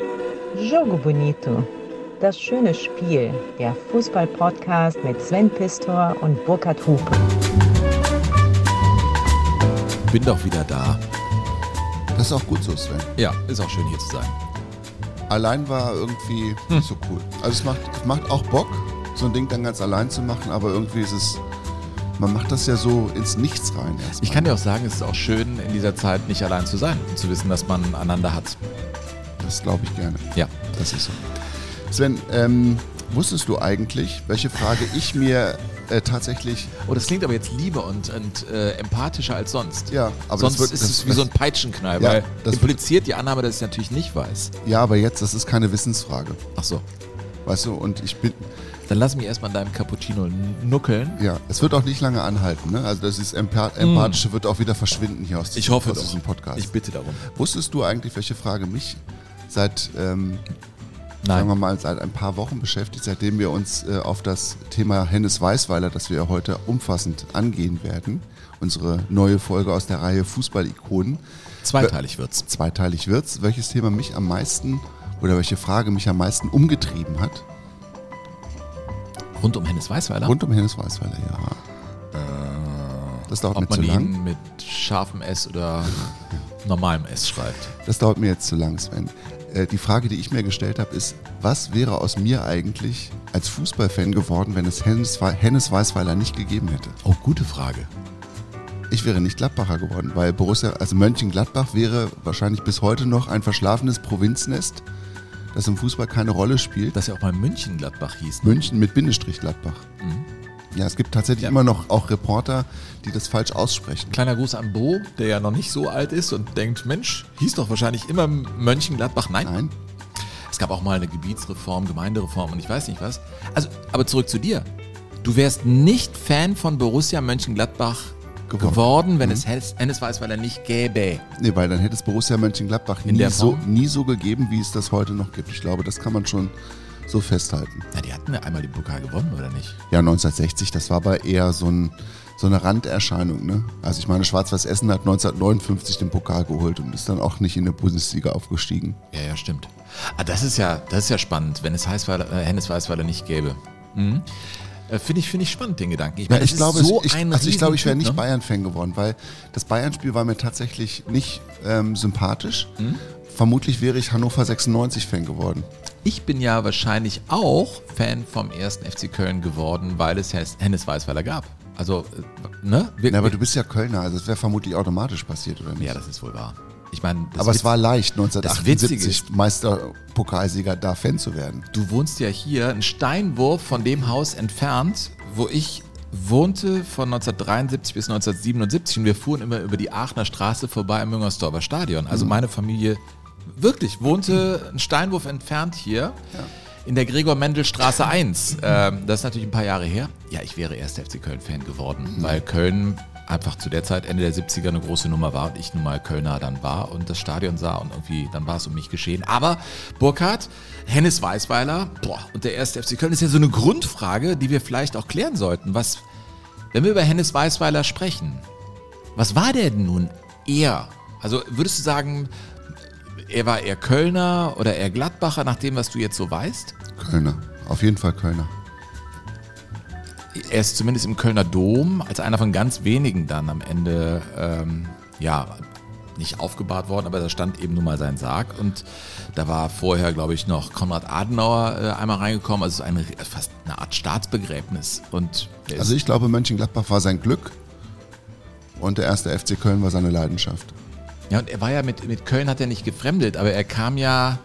Jogo Bonito. Das schöne Spiel. Der Fußball-Podcast mit Sven Pistor und Burkhard Hupe. Bin doch wieder da. Das ist auch gut so, Sven. Ja, ist auch schön hier zu sein. Allein war irgendwie nicht so cool. Also es macht, es macht auch Bock, so ein Ding dann ganz allein zu machen, aber irgendwie ist es, man macht das ja so ins Nichts rein erstmal. Ich kann dir auch sagen, es ist auch schön, in dieser Zeit nicht allein zu sein und zu wissen, dass man einander hat. Das glaube ich gerne. Ja. Das ist so. Sven, ähm, wusstest du eigentlich, welche Frage ich mir äh, tatsächlich. Oh, das klingt aber jetzt lieber und, und äh, empathischer als sonst. Ja, aber sonst wird, ist das, es wie so ein Peitschenknall, Ja, weil das impliziert die Annahme, dass ich natürlich nicht weiß. Ja, aber jetzt, das ist keine Wissensfrage. Ach so. Weißt du, und ich bin, Dann lass mich erstmal an deinem Cappuccino nuckeln. ja, es wird auch nicht lange anhalten, ne? Also das ist Empa Empathische wird auch wieder verschwinden hier aus, Mm. Ich diesem- hoffe aus diesem Podcast. Ich bitte darum. Wusstest du eigentlich, welche Frage mich seit, ähm, sagen wir mal, seit ein paar Wochen beschäftigt, seitdem wir uns äh, auf das Thema Hennes Weißweiler, das wir heute umfassend angehen werden, unsere neue Folge aus der Reihe Fußball-Ikonen, Zweiteilig wird's. zweiteilig wird's, welches Thema mich am meisten oder welche Frage mich am meisten umgetrieben hat, Rund um Hennes Weißweiler. rund um Hennes Weißweiler, ja. Das dauert mir Ob zu man lang. ihn mit scharfem S oder normalem S schreibt. Das dauert mir jetzt zu lang, Sven. Äh, die Frage, die ich mir gestellt habe, ist, was wäre aus mir eigentlich als Fußballfan geworden, wenn es Hennes, Hennes Weißweiler nicht gegeben hätte? Oh, gute Frage. Ich wäre nicht Gladbacher geworden, weil Borussia, also Mönchengladbach wäre wahrscheinlich bis heute noch ein verschlafenes Provinznest, das im Fußball keine Rolle spielt. Dass ja auch mal München-Gladbach hieß. ne? München mit Bindestrich Gladbach. Ja, es gibt tatsächlich Ja. immer noch auch Reporter, die das falsch aussprechen. Kleiner Gruß an Bo, der ja noch nicht so alt ist und denkt, Mensch, hieß doch wahrscheinlich immer Mönchengladbach. Nein, Nein? es gab auch mal eine Gebietsreform, Gemeindereform und ich weiß nicht was. Also, aber zurück zu dir. Du wärst nicht Fan von Borussia Mönchengladbach Geworden. geworden, wenn es Hennes Hennes Weißweiler nicht gäbe. Nee, weil dann hätte es Borussia Mönchengladbach nie so, nie so gegeben, wie es das heute noch gibt. Ich glaube, das kann man schon so festhalten. Na, die hatten ja einmal den Pokal gewonnen, oder nicht? Ja, 1960, das war aber eher so, ein, so eine Randerscheinung. Ne? Also ich meine, Schwarz-Weiß Essen hat 1959 den Pokal geholt und ist dann auch nicht in der Bundesliga aufgestiegen. Ja, ja, stimmt. Ah, das ist ja, das ist ja spannend, wenn es Heißweiler, äh, Hennes Weißweiler nicht gäbe. Mhm. Äh, Finde ich, finde ich spannend, den Gedanken. Ich, Ja, ich glaube, so ich, also ich glaube, ich wäre nicht ne? Bayern-Fan geworden, weil das Bayern-Spiel war mir tatsächlich nicht ähm, sympathisch. Mhm. Vermutlich wäre ich Hannover 96-Fan geworden. Ich bin ja wahrscheinlich auch Fan vom ersten FC Köln geworden, weil es Hennes- Weißweiler gab. Also, äh, ne? Wir, Ja, aber du bist ja Kölner, also das wäre vermutlich automatisch passiert, oder nicht? ja, das ist wohl wahr. Ich meine, aber es war leicht, Das Witzige 1978 Meisterpokalsieger da Fan zu werden. Du wohnst ja hier einen Steinwurf von dem Haus entfernt, wo ich wohnte von 1973 bis 1977 und wir fuhren immer über die Aachener Straße vorbei am Müngersdorfer Stadion. Also meine Familie wirklich wohnte einen Steinwurf entfernt hier in der Gregor-Mendel-Straße 1. Ähm, das ist natürlich ein paar Jahre her. Ja, ich wäre erst FC Köln-Fan geworden, weil Köln einfach zu der Zeit Ende der 70er eine große Nummer war und ich nun mal Kölner dann war und das Stadion sah und irgendwie dann war es um mich geschehen. Aber Burkhard, Hennes Weißweiler boah, und der erste FC Köln ist ja so eine Grundfrage, die wir vielleicht auch klären sollten. Was, wenn wir über Hennes Weißweiler sprechen, was war der denn nun eher? Also würdest du sagen, er war eher Kölner oder eher Gladbacher, nach dem, was du jetzt so weißt? Kölner, auf jeden Fall Kölner. Er ist zumindest im Kölner Dom als einer von ganz wenigen dann am Ende, ähm, ja, nicht aufgebahrt worden, aber da stand eben nun mal sein Sarg und da war vorher, glaube ich, noch Konrad Adenauer äh, einmal reingekommen, also eine, fast eine Art Staatsbegräbnis und Also ich glaube, Mönchengladbach war sein Glück und der erste FC Köln war seine Leidenschaft. Ja, und er war ja mit, mit Köln hat er nicht gefremdet, aber er kam ja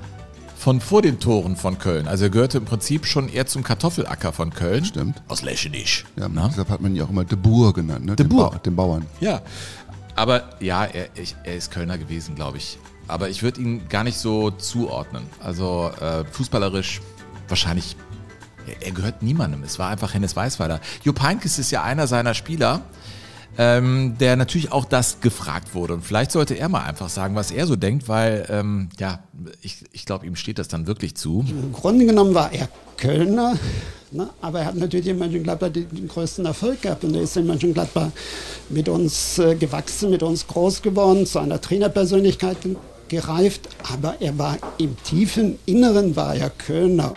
von vor den Toren von Köln. Also er gehörte im Prinzip schon eher zum Kartoffelacker von Köln. Stimmt. Aus Leschenich. Ja, Na? deshalb hat man ihn auch immer De Boer genannt, ne? De Den Boer. Ba- Den Bauern. Ja. Aber ja, er, ich, er ist Kölner gewesen, glaube ich. Aber ich würde ihn gar nicht so zuordnen. Also äh, fußballerisch wahrscheinlich, er, er gehört niemandem. Es war einfach Hennes Weißweiler. Jupp Heynckes ist ja einer seiner Spieler, ähm, der natürlich auch das gefragt wurde. Und vielleicht sollte er mal einfach sagen, was er so denkt, weil, ähm, ja, ich, ich glaube, ihm steht das dann wirklich zu. Im Grunde genommen war er Kölner, ne? aber er hat natürlich in Mönchengladbach den, den größten Erfolg gehabt. Und er ist in Mönchengladbach mit uns äh, gewachsen, mit uns groß geworden, zu einer Trainerpersönlichkeit ge gereift, aber er war im tiefen Inneren war er Kölner.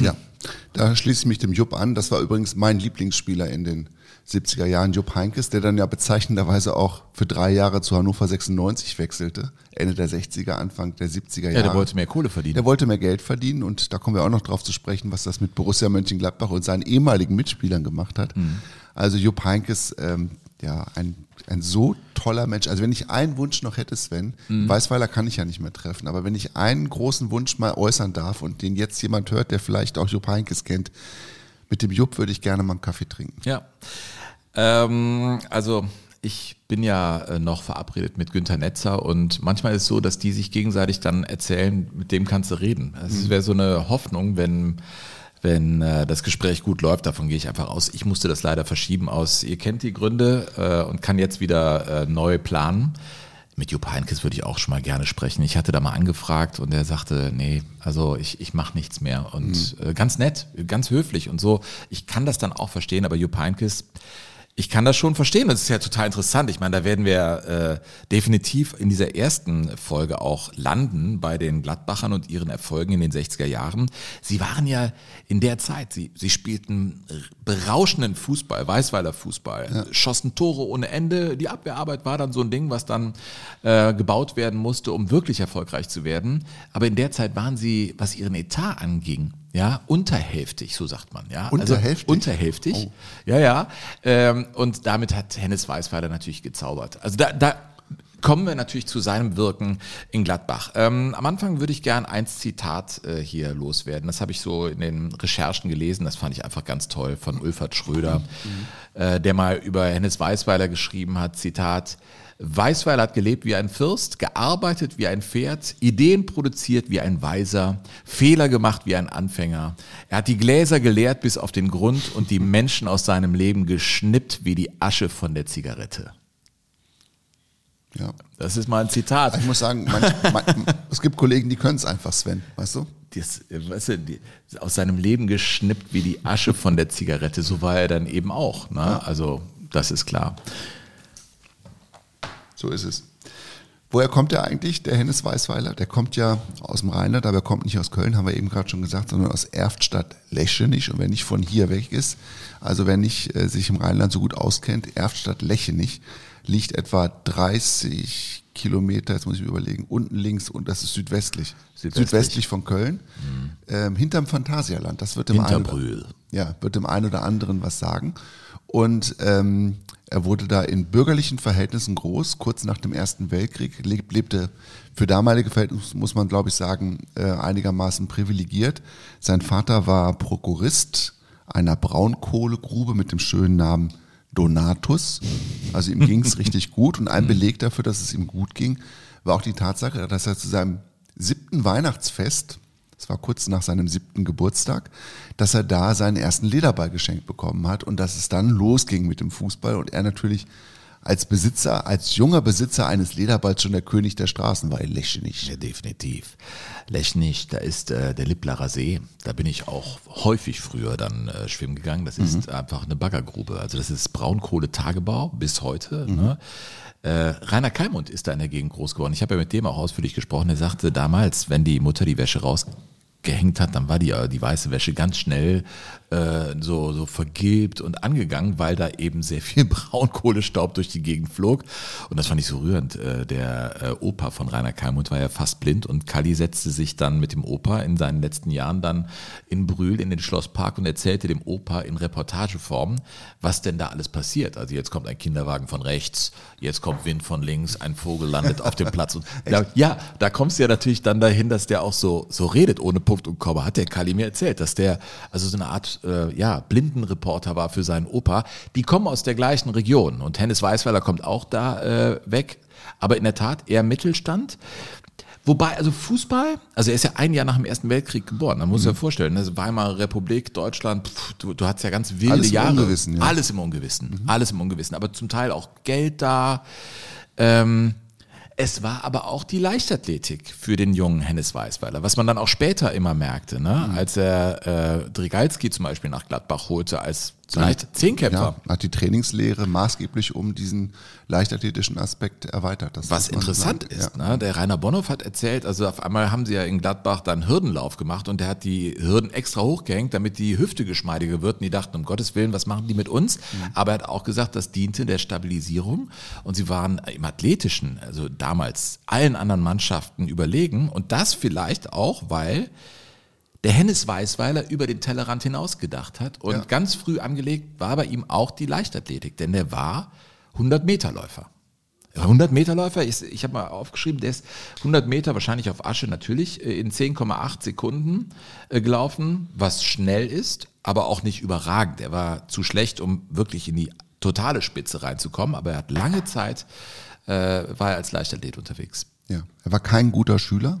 Ja, da schließe ich mich dem Jupp an. Das war übrigens mein Lieblingsspieler in den 70er Jahren, Jupp Heinkes, der dann ja bezeichnenderweise auch für drei Jahre zu Hannover 96 wechselte. Ende der 60er, Anfang der 70er Jahre. Ja, der wollte mehr Kohle verdienen. Der wollte mehr Geld verdienen und da kommen wir auch noch drauf zu sprechen, was das mit Borussia Mönchengladbach und seinen ehemaligen Mitspielern gemacht hat. Mhm. Also Jupp Heinkes, ähm, ja, ein, ein so toller Mensch. Also wenn ich einen Wunsch noch hätte, Sven, mhm. Weißweiler kann ich ja nicht mehr treffen, aber wenn ich einen großen Wunsch mal äußern darf und den jetzt jemand hört, der vielleicht auch Jupp Heinkes kennt, mit dem Jupp würde ich gerne mal einen Kaffee trinken. Ja. Ähm, also ich bin ja äh, noch verabredet mit Günter Netzer und manchmal ist es so, dass die sich gegenseitig dann erzählen, mit dem kannst du reden. Es mhm. wäre so eine Hoffnung, wenn wenn äh, das Gespräch gut läuft, davon gehe ich einfach aus. Ich musste das leider verschieben aus, ihr kennt die Gründe äh, und kann jetzt wieder äh, neu planen. Mit Jupp Heinkes würde ich auch schon mal gerne sprechen. Ich hatte da mal angefragt und er sagte, nee, also ich, ich mache nichts mehr. Und mhm. äh, ganz nett, ganz höflich und so. Ich kann das dann auch verstehen, aber Jupp Heinkes, ich kann das schon verstehen. Das ist ja total interessant. Ich meine, da werden wir äh, definitiv in dieser ersten Folge auch landen bei den Gladbachern und ihren Erfolgen in den 60er Jahren. Sie waren ja in der Zeit, sie, sie spielten berauschenden Fußball, Weißweiler Fußball, ja. schossen Tore ohne Ende. Die Abwehrarbeit war dann so ein Ding, was dann äh, gebaut werden musste, um wirklich erfolgreich zu werden. Aber in der Zeit waren sie, was ihren Etat anging, ja, unterhälftig, so sagt man, ja. Unterhälftig? Also, unterhälftig, oh. ja, ja. Ähm, und damit hat Hennes Weißweiler natürlich gezaubert. Also da, da kommen wir natürlich zu seinem Wirken in Gladbach. Ähm, am Anfang würde ich gern ein Zitat äh, hier loswerden. Das habe ich so in den Recherchen gelesen. Das fand ich einfach ganz toll von Ulfert Schröder, mhm. äh, der mal über Hennes Weißweiler geschrieben hat. Zitat. Weißweiler hat gelebt wie ein Fürst, gearbeitet wie ein Pferd, Ideen produziert wie ein Weiser, Fehler gemacht wie ein Anfänger. Er hat die Gläser geleert bis auf den Grund und die Menschen aus seinem Leben geschnippt wie die Asche von der Zigarette. Ja. Das ist mal ein Zitat. Ich muss sagen, manch, man, es gibt Kollegen, die können es einfach, Sven, weißt du? Das, weißt du die, aus seinem Leben geschnippt wie die Asche von der Zigarette. So war er dann eben auch. Ne? Ja. Also, das ist klar. So ist es. Woher kommt der eigentlich, der Hennes Weißweiler? Der kommt ja aus dem Rheinland, aber er kommt nicht aus Köln, haben wir eben gerade schon gesagt, sondern aus Erftstadt-Lechenich. Und wer nicht von hier weg ist, also wer nicht äh, sich im Rheinland so gut auskennt, Erftstadt-Lechenich liegt etwa 30 Kilometer, jetzt muss ich mir überlegen, unten links und das ist südwestlich. Südwestlich, südwestlich von Köln. Mhm. Ähm, hinterm Phantasialand. Das wird dem, einen oder, ja, wird dem einen oder anderen was sagen. Und ähm, er wurde da in bürgerlichen Verhältnissen groß, kurz nach dem Ersten Weltkrieg, lebte für damalige Verhältnisse, muss man glaube ich sagen, äh, einigermaßen privilegiert. Sein Vater war Prokurist einer Braunkohlegrube mit dem schönen Namen Donatus. Also ihm ging es richtig gut und ein Beleg dafür, dass es ihm gut ging, war auch die Tatsache, dass er zu seinem siebten Weihnachtsfest das war kurz nach seinem siebten Geburtstag, dass er da seinen ersten Lederball geschenkt bekommen hat und dass es dann losging mit dem Fußball und er natürlich als Besitzer, als junger Besitzer eines Lederballs schon der König der Straßen war, Lechnich. Ja, definitiv. Lechnich, da ist äh, der Lipplerer See. Da bin ich auch häufig früher dann äh, schwimmen gegangen. Das ist mhm. einfach eine Baggergrube. Also das ist Braunkohletagebau bis heute. Mhm. Ne? Äh, Rainer Kalmund ist da in der Gegend groß geworden. Ich habe ja mit dem auch ausführlich gesprochen. Er sagte damals, wenn die Mutter die Wäsche raus gehängt hat, dann war die, die weiße Wäsche ganz schnell äh, so, so vergilbt und angegangen, weil da eben sehr viel Braunkohlestaub durch die Gegend flog. Und das fand ich so rührend. Äh, der äh, Opa von Rainer Kalmund war ja fast blind und Kalli setzte sich dann mit dem Opa in seinen letzten Jahren dann in Brühl in den Schlosspark und erzählte dem Opa in Reportageform, was denn da alles passiert. Also jetzt kommt ein Kinderwagen von rechts, jetzt kommt Wind von links, ein Vogel landet auf dem Platz. Und da, ja, da kommst du ja natürlich dann dahin, dass der auch so, so redet ohne Punkt und Komma, hat der Kali mir erzählt, dass der also so eine Art äh, ja, Blindenreporter war für seinen Opa. Die kommen aus der gleichen Region und Hennes Weißweiler kommt auch da äh, weg, aber in der Tat eher Mittelstand. Wobei, also Fußball, also er ist ja ein Jahr nach dem Ersten Weltkrieg geboren, man muss mhm. ja vorstellen, ne? Weimarer Republik, Deutschland, pff, du, du hast ja ganz wilde alles Jahre. Im Ungewissen, ja. Alles im Ungewissen, mhm. alles im Ungewissen, aber zum Teil auch Geld da. Ähm, es war aber auch die Leichtathletik für den jungen Hennes Weißweiler, was man dann auch später immer merkte, ne? Mhm. als er äh, Drigalski zum Beispiel nach Gladbach holte als Leicht Zehnkämpfer. Ja, hat die Trainingslehre maßgeblich um diesen leichtathletischen Aspekt erweitert. Was interessant sagen. ist, Ja. ne? der Rainer Bonhoff hat erzählt, also auf einmal haben sie ja in Gladbach dann Hürdenlauf gemacht und der hat die Hürden extra hochgehängt, damit die Hüfte geschmeidiger wird. Und die dachten, um Gottes Willen, was machen die mit uns? Aber er hat auch gesagt, das diente der Stabilisierung und sie waren im Athletischen, also damals allen anderen Mannschaften überlegen und das vielleicht auch, weil der Hennes Weißweiler über den Tellerrand hinaus gedacht hat und Ja. ganz früh angelegt war bei ihm auch die Leichtathletik, denn der war 100 Meter Läufer. 100 Meter Läufer, ich, ich habe mal aufgeschrieben, der ist 100 Meter wahrscheinlich auf Asche natürlich äh, in 10,8 Sekunden äh, gelaufen, was schnell ist, aber auch nicht überragend. Er war zu schlecht, um wirklich in die totale Spitze reinzukommen, aber er hat lange Zeit, äh, war er als Leichtathlet unterwegs. Ja. Er war kein guter Schüler.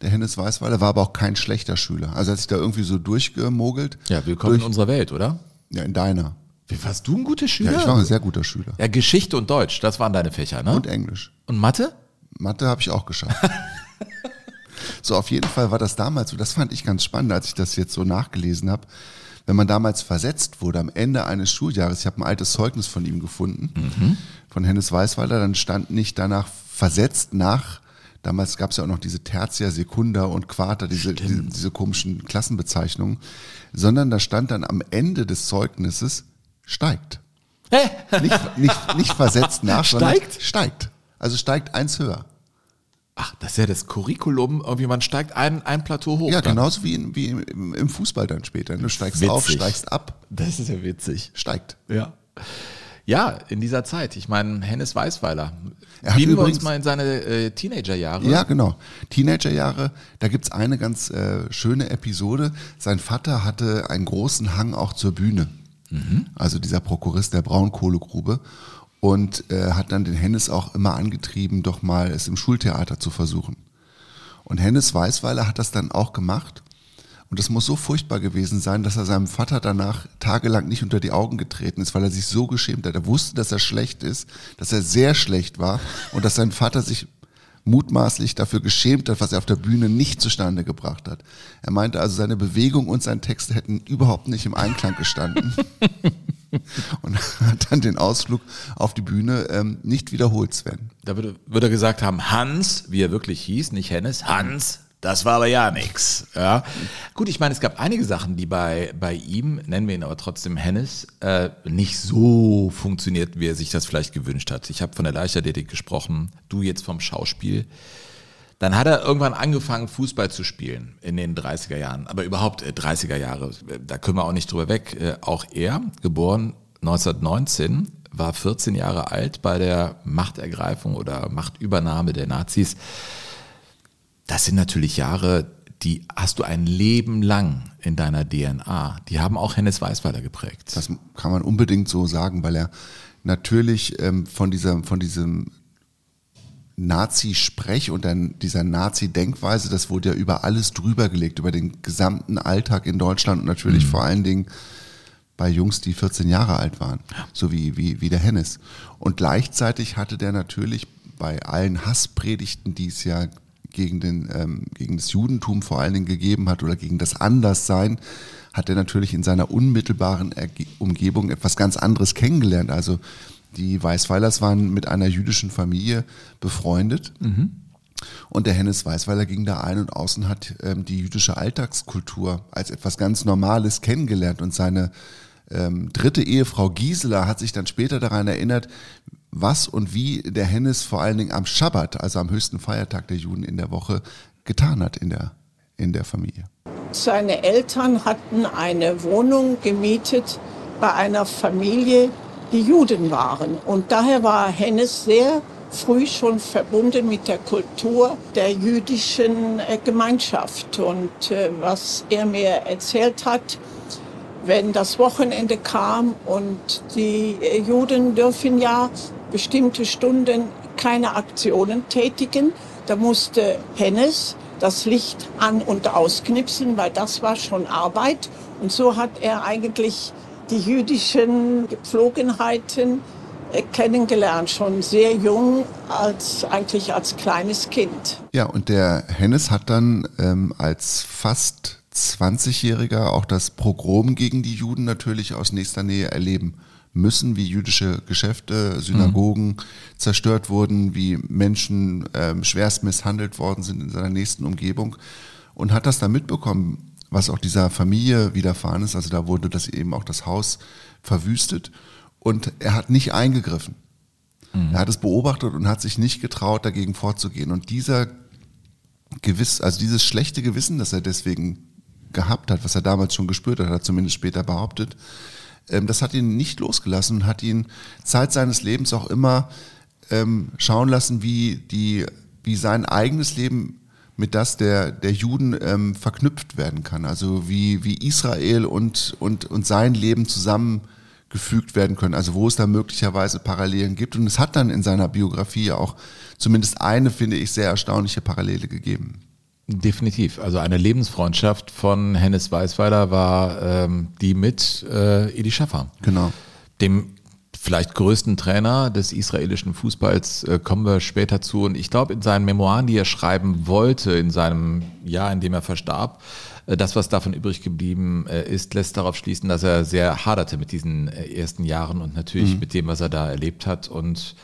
Der Hennes Weißweiler war aber auch kein schlechter Schüler. Also er hat sich da irgendwie so durchgemogelt. Ja, willkommen Durch, in unserer Welt, oder? ja, in deiner. Wie warst du ein guter Schüler? Ja, ich war ein sehr guter Schüler. Ja, Geschichte und Deutsch, das waren deine Fächer, ne? Und Englisch. Und Mathe? Mathe habe ich auch geschafft. so, auf jeden Fall war das damals so. Das fand ich ganz spannend, als ich das jetzt so nachgelesen habe. Wenn man damals versetzt wurde am Ende eines Schuljahres, ich habe ein altes Zeugnis von ihm gefunden, von Hennes Weißweiler, dann stand nicht danach versetzt nach, damals gab es ja auch noch diese Tertia, Sekunda und Quarta, diese, diese, diese komischen Klassenbezeichnungen, sondern da stand dann am Ende des Zeugnisses steigt. Nicht, nicht, nicht versetzt nach, Steigt? steigt. Also steigt eins höher. Ach, das ist ja das Curriculum, irgendwie man steigt ein, ein Plateau hoch. Ja, dann. genauso wie, in, wie im, im Fußball dann später. Du steigst auf, Witzig. steigst ab, Das ist ja witzig. steigt. Ja. Ja, in dieser Zeit. Ich meine, Hennes Weißweiler. Er hat Beamen wir uns übrigens- mal in seine äh, Teenagerjahre. Ja, genau. Teenagerjahre, da gibt's eine ganz äh, schöne Episode. Sein Vater hatte einen großen Hang auch zur Bühne. Also dieser Prokurist der Braunkohlegrube. Und äh, hat dann den Hennes auch immer angetrieben, doch mal es im Schultheater zu versuchen. Und Hennes Weißweiler hat das dann auch gemacht. Und das muss so furchtbar gewesen sein, dass er seinem Vater danach tagelang nicht unter die Augen getreten ist, weil er sich so geschämt hat. Er wusste, dass er schlecht ist, dass er sehr schlecht war und dass sein Vater sich mutmaßlich dafür geschämt hat, was er auf der Bühne nicht zustande gebracht hat. Er meinte also, seine Bewegung und sein Text hätten überhaupt nicht im Einklang gestanden. und hat dann den Ausflug auf die Bühne ähm, nicht wiederholt, Sven. Da würde, würde er gesagt haben, Hans, wie er wirklich hieß, nicht Hennes, Hans, das war aber ja nix. Ja. Gut, ich meine, es gab einige Sachen, die bei, bei ihm, nennen wir ihn aber trotzdem Hennes, äh, nicht so funktioniert, wie er sich das vielleicht gewünscht hat. Ich habe von der Leichtathletik gesprochen, du jetzt vom Schauspiel. Dann hat er irgendwann angefangen, Fußball zu spielen in den 30er Jahren. Aber überhaupt äh, 30er Jahre, äh, da können wir auch nicht drüber weg. Äh, auch er, geboren 1919, war 14 Jahre alt bei der Machtergreifung oder Machtübernahme der Nazis. Das sind natürlich Jahre, die hast du ein Leben lang in deiner DNA. Die haben auch Hennes Weißweiler geprägt. Das kann man unbedingt so sagen, weil er natürlich ähm, von, dieser, von diesem Nazi-Sprech und dann dieser Nazi-Denkweise, das wurde ja über alles drüber gelegt, über den gesamten Alltag in Deutschland und natürlich vor allen Dingen bei Jungs, die 14 Jahre alt waren, so wie, wie, wie der Hennes. Und gleichzeitig hatte der natürlich bei allen Hasspredigten, die es ja gegen, den, ähm, gegen das Judentum vor allen Dingen gegeben hat oder gegen das Anderssein, hat er natürlich in seiner unmittelbaren Umgebung etwas ganz anderes kennengelernt. Also die Weißweilers waren mit einer jüdischen Familie befreundet. Und der Hennes Weißweiler ging da ein und außen hat ähm, die jüdische Alltagskultur als etwas ganz Normales kennengelernt. Und seine ähm, dritte Ehefrau Gisela hat sich dann später daran erinnert, was und wie der Hennes vor allen Dingen am Schabbat, also am höchsten Feiertag der Juden in der Woche, getan hat in der, in der Familie. Seine Eltern hatten eine Wohnung gemietet bei einer Familie, die Juden waren. Und daher war Hennes sehr früh schon verbunden mit der Kultur der jüdischen äh, Gemeinschaft. Und äh, was er mir erzählt hat, wenn das Wochenende kam und die äh, Juden dürfen ja bestimmte Stunden keine Aktionen tätigen, da musste Hennes das Licht an- und ausknipsen, weil das war schon Arbeit. Und so hat er eigentlich die jüdischen Gepflogenheiten äh, kennengelernt, schon sehr jung, als eigentlich als kleines Kind. Ja, und der Hennes hat dann ähm, als fast 20-Jähriger auch das Pogrom gegen die Juden natürlich aus nächster Nähe erleben müssen, wie jüdische Geschäfte, Synagogen mhm. zerstört wurden, wie Menschen ähm, schwerst misshandelt worden sind in seiner nächsten Umgebung und hat das dann mitbekommen, was auch dieser Familie widerfahren ist. Also da wurde das eben auch das Haus verwüstet und er hat nicht eingegriffen. Mhm. Er hat es beobachtet und hat sich nicht getraut, dagegen vorzugehen. Und dieser gewiss, also dieses schlechte Gewissen, das er deswegen gehabt hat, was er damals schon gespürt hat, hat er zumindest später behauptet, das hat ihn nicht losgelassen und hat ihn Zeit seines Lebens auch immer ähm, schauen lassen, wie die, wie sein eigenes Leben mit das der, der Juden ähm, verknüpft werden kann. Also wie, wie Israel und, und, und sein Leben zusammengefügt werden können. Also wo es da möglicherweise Parallelen gibt. Und es hat dann in seiner Biografie auch zumindest eine, finde ich, sehr erstaunliche Parallele gegeben. Definitiv. Also eine Lebensfreundschaft von Hennes Weißweiler war ähm, die mit äh, Edi Schaffer. Genau. Dem vielleicht größten Trainer des israelischen Fußballs äh, kommen wir später zu. Und ich glaube, in seinen Memoiren, die er schreiben wollte, in seinem Jahr, in dem er verstarb, äh, das, was davon übrig geblieben äh, ist, lässt darauf schließen, dass er sehr haderte mit diesen äh, ersten Jahren und natürlich mhm. mit dem, was er da erlebt hat. Und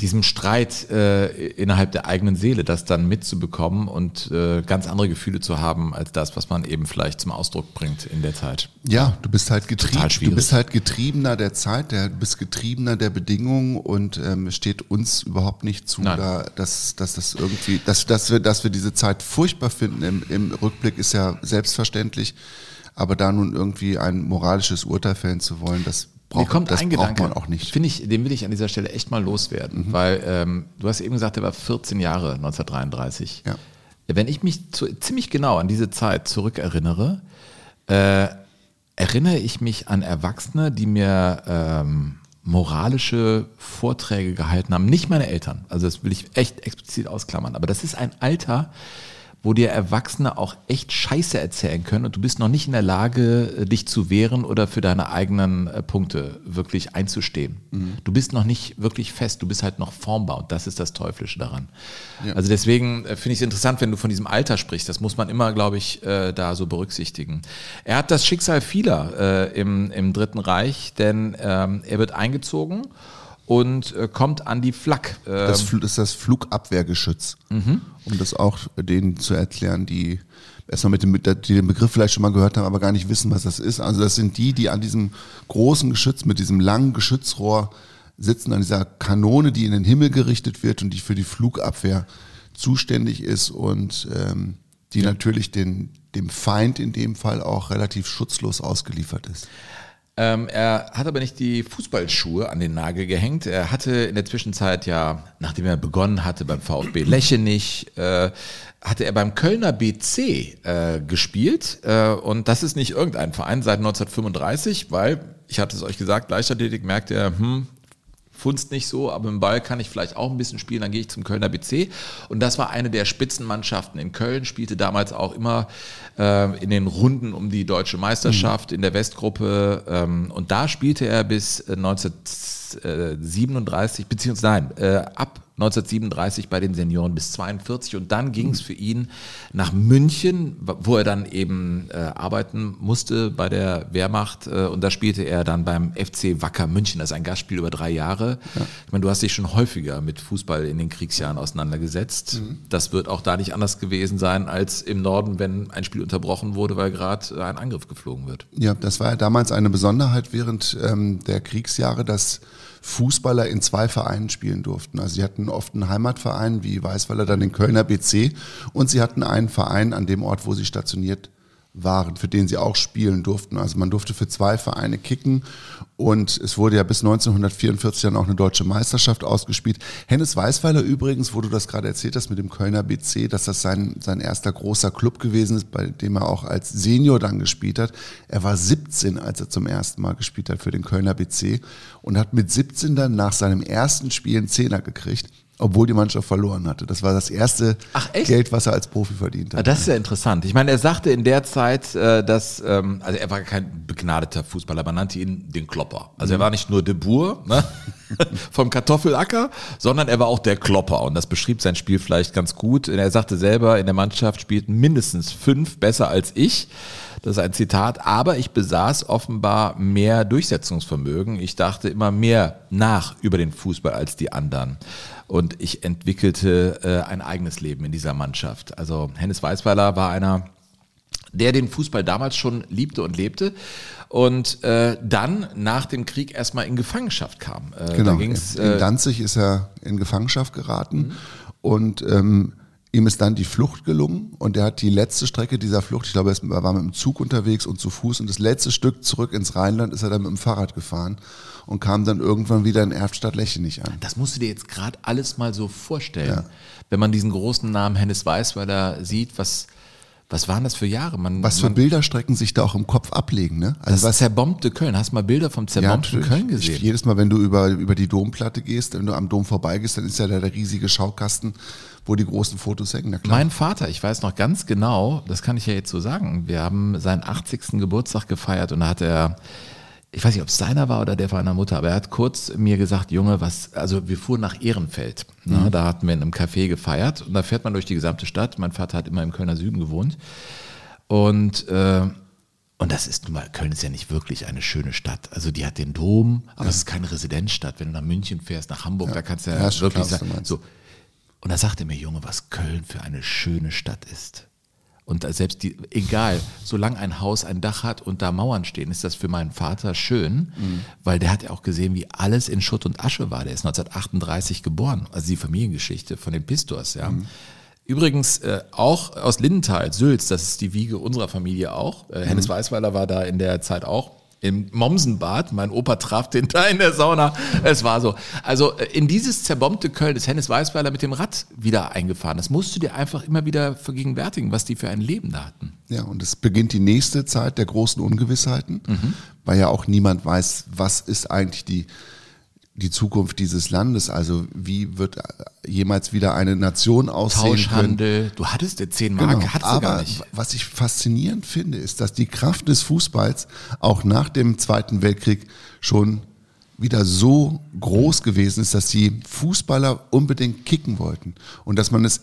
diesem Streit äh, innerhalb der eigenen Seele, das dann mitzubekommen und äh, ganz andere Gefühle zu haben als das, was man eben vielleicht zum Ausdruck bringt in der Zeit. Ja, du bist halt getrieben, du bist halt getriebener der Zeit, der, du bist getriebener der Bedingungen und ähm, es steht uns überhaupt nicht zu, da, dass, dass das irgendwie, dass, dass wir, dass wir diese Zeit furchtbar finden. Im, Im Rückblick ist ja selbstverständlich, aber da nun irgendwie ein moralisches Urteil fällen zu wollen, das braucht, Mir kommt das ein Gedanke, man auch nicht. Finde ich, den will ich an dieser Stelle echt mal loswerden, mhm. weil ähm, du hast eben gesagt, er war 14 Jahre 1933. Ja. Wenn ich mich zu, ziemlich genau an diese Zeit zurückerinnere, äh, erinnere ich mich an Erwachsene, die mir ähm, moralische Vorträge gehalten haben. Nicht meine Eltern, also das will ich echt explizit ausklammern, aber das ist ein Alter, wo dir Erwachsene auch echt Scheiße erzählen können und du bist noch nicht in der Lage, äh, dich zu wehren oder für deine eigenen äh, Punkte wirklich einzustehen. Mhm. Du bist noch nicht wirklich fest, du bist halt noch formbar und das ist das Teuflische daran. Ja. Also deswegen äh, finde ich es interessant, wenn du von diesem Alter sprichst. Das muss man immer, glaube ich, da so berücksichtigen. Er hat das Schicksal vieler im, im Dritten Reich, denn ähm, er wird eingezogen und äh, kommt an die Flak. Ähm, das, ist das Flugabwehrgeschütz. Mhm. Um das auch denen zu erklären, die erstmal mit dem, die den Begriff vielleicht schon mal gehört haben, aber gar nicht wissen, was das ist. Also das sind die, die an diesem großen Geschütz mit diesem langen Geschützrohr sitzen, an dieser Kanone, die in den Himmel gerichtet wird und die für die Flugabwehr zuständig ist und ähm, die ja. natürlich den, dem Feind in dem Fall auch relativ schutzlos ausgeliefert ist. Ähm, er hat aber nicht die Fußballschuhe an den Nagel gehängt. Er hatte in der Zwischenzeit ja, nachdem er begonnen hatte beim VfB Lechenich, äh, hatte er beim Kölner BC äh, gespielt. Äh, und das ist nicht irgendein Verein seit 1935, weil, ich hatte es euch gesagt, Leichtathletik merkt er, hm, Funst nicht so, aber im Ball kann ich vielleicht auch ein bisschen spielen, dann gehe ich zum Kölner BC. Und das war eine der Spitzenmannschaften in Köln, spielte damals auch immer äh, in den Runden um die deutsche Meisterschaft mhm. in der Westgruppe. Ähm, und da spielte er bis 1937, beziehungsweise nein, äh, ab 1937 bei den Senioren bis 42 und dann ging es für ihn nach München, wo er dann eben äh, arbeiten musste bei der Wehrmacht äh, und da spielte er dann beim FC Wacker München. Das ist ein Gastspiel über drei Jahre. Ja. Ich meine, du hast dich schon häufiger mit Fußball in den Kriegsjahren auseinandergesetzt. Mhm. Das wird auch da nicht anders gewesen sein als im Norden, wenn ein Spiel unterbrochen wurde, weil gerade ein Angriff geflogen wird. Ja, das war ja damals eine Besonderheit während ähm, der Kriegsjahre, dass Fußballer in zwei Vereinen spielen durften. Also sie hatten oft einen Heimatverein wie Weißweiler, dann den Kölner BC und sie hatten einen Verein an dem Ort, wo sie stationiert waren, für den sie auch spielen durften. Also man durfte für zwei Vereine kicken und es wurde ja bis 1944 dann auch eine deutsche Meisterschaft ausgespielt. Hennes Weißweiler übrigens, wo du das gerade erzählt hast mit dem Kölner BC, dass das sein, sein erster großer Club gewesen ist, bei dem er auch als Senior dann gespielt hat. Er war 17, als er zum ersten Mal gespielt hat für den Kölner BC und hat mit 17 dann nach seinem ersten Spiel einen Zehner gekriegt. Obwohl die Mannschaft verloren hatte. Das war das erste Ach? Geld, was er als Profi verdient Ah, hat. Das ist ja interessant. Ich meine, er sagte in der Zeit, äh, dass, ähm, also er war kein begnadeter Fußballer, man nannte ihn den Klopper. Also er war nicht nur De Boer ne, vom Kartoffelacker, sondern er war auch der Klopper. Und das beschrieb sein Spiel vielleicht ganz gut. Und er sagte selber, in der Mannschaft spielten mindestens fünf besser als ich. Das ist ein Zitat. Aber ich besaß offenbar mehr Durchsetzungsvermögen. Ich dachte immer mehr nach über den Fußball als die anderen. Und ich entwickelte äh, ein eigenes Leben in dieser Mannschaft. Also Hennes Weißweiler war einer, der den Fußball damals schon liebte und lebte und äh, dann nach dem Krieg erstmal in Gefangenschaft kam. Äh, Genau. In äh, Danzig ist er in Gefangenschaft geraten und ähm, ihm ist dann die Flucht gelungen und er hat die letzte Strecke dieser Flucht, ich glaube, er war mit dem Zug unterwegs und zu Fuß und das letzte Stück zurück ins Rheinland ist er dann mit dem Fahrrad gefahren und kam dann irgendwann wieder in Erftstadt-Lechenich an. das musst du dir jetzt gerade alles mal so vorstellen. Wenn man diesen großen Namen Hennes Weißweiler sieht, was, was waren das für Jahre? Man, Was für man, Bilderstrecken sich da auch im Kopf ablegen, ne? das Also was zerbombte Köln. Hast du mal Bilder vom zerbombten natürlich. Köln Ich, gesehen? jedes Mal, wenn du über, über die Domplatte gehst, wenn du am Dom vorbeigehst, dann ist ja da der riesige Schaukasten, wo die großen Fotos hängen. Mein Vater, ich weiß noch ganz genau, das kann ich ja jetzt so sagen, wir haben seinen 80. Geburtstag gefeiert und da hat er, ich weiß nicht, ob es seiner war oder der von meiner Mutter, aber er hat kurz mir gesagt, Junge, was, also wir fuhren nach Ehrenfeld. Ne, Da hatten wir in einem Café gefeiert und da fährt man durch die gesamte Stadt. Mein Vater hat immer im Kölner Süden gewohnt. Und, äh, und das ist nun mal, Köln ist ja nicht wirklich eine schöne Stadt. Also die hat den Dom, aber es ist keine Residenzstadt. Wenn du nach München fährst, nach Hamburg, da kannst du ja, Ja, wirklich klar, sagen, so. Und da sagte mir, Junge, was Köln für eine schöne Stadt ist. Und selbst die, egal, solange ein Haus ein Dach hat und da Mauern stehen, ist das für meinen Vater schön, weil der hat ja auch gesehen, wie alles in Schutt und Asche war. Der ist 1938 geboren, also die Familiengeschichte von den Pistors, ja. Übrigens äh, auch aus Lindenthal, Sülz, das ist die Wiege unserer Familie auch. Äh, Hennes Weißweiler war da in der Zeit auch im Mommsenbad. Mein Opa traf den da in der Sauna. Es war so. Also äh, in dieses zerbombte Köln ist Hennes Weißweiler mit dem Rad wieder eingefahren. Das musst du dir einfach immer wieder vergegenwärtigen, was die für ein Leben da hatten. Ja, und es beginnt die nächste Zeit der großen Ungewissheiten, weil ja auch niemand weiß, was ist eigentlich die, die Zukunft dieses Landes. Also wie wird jemals wieder eine Nation aussehen können. Tauschhandel. Du hattest ja 10 Mark, Genau. hattest du gar Aber nicht. was ich faszinierend finde, ist, dass die Kraft des Fußballs auch nach dem Zweiten Weltkrieg schon wieder so groß gewesen ist, dass die Fußballer unbedingt kicken wollten und dass man es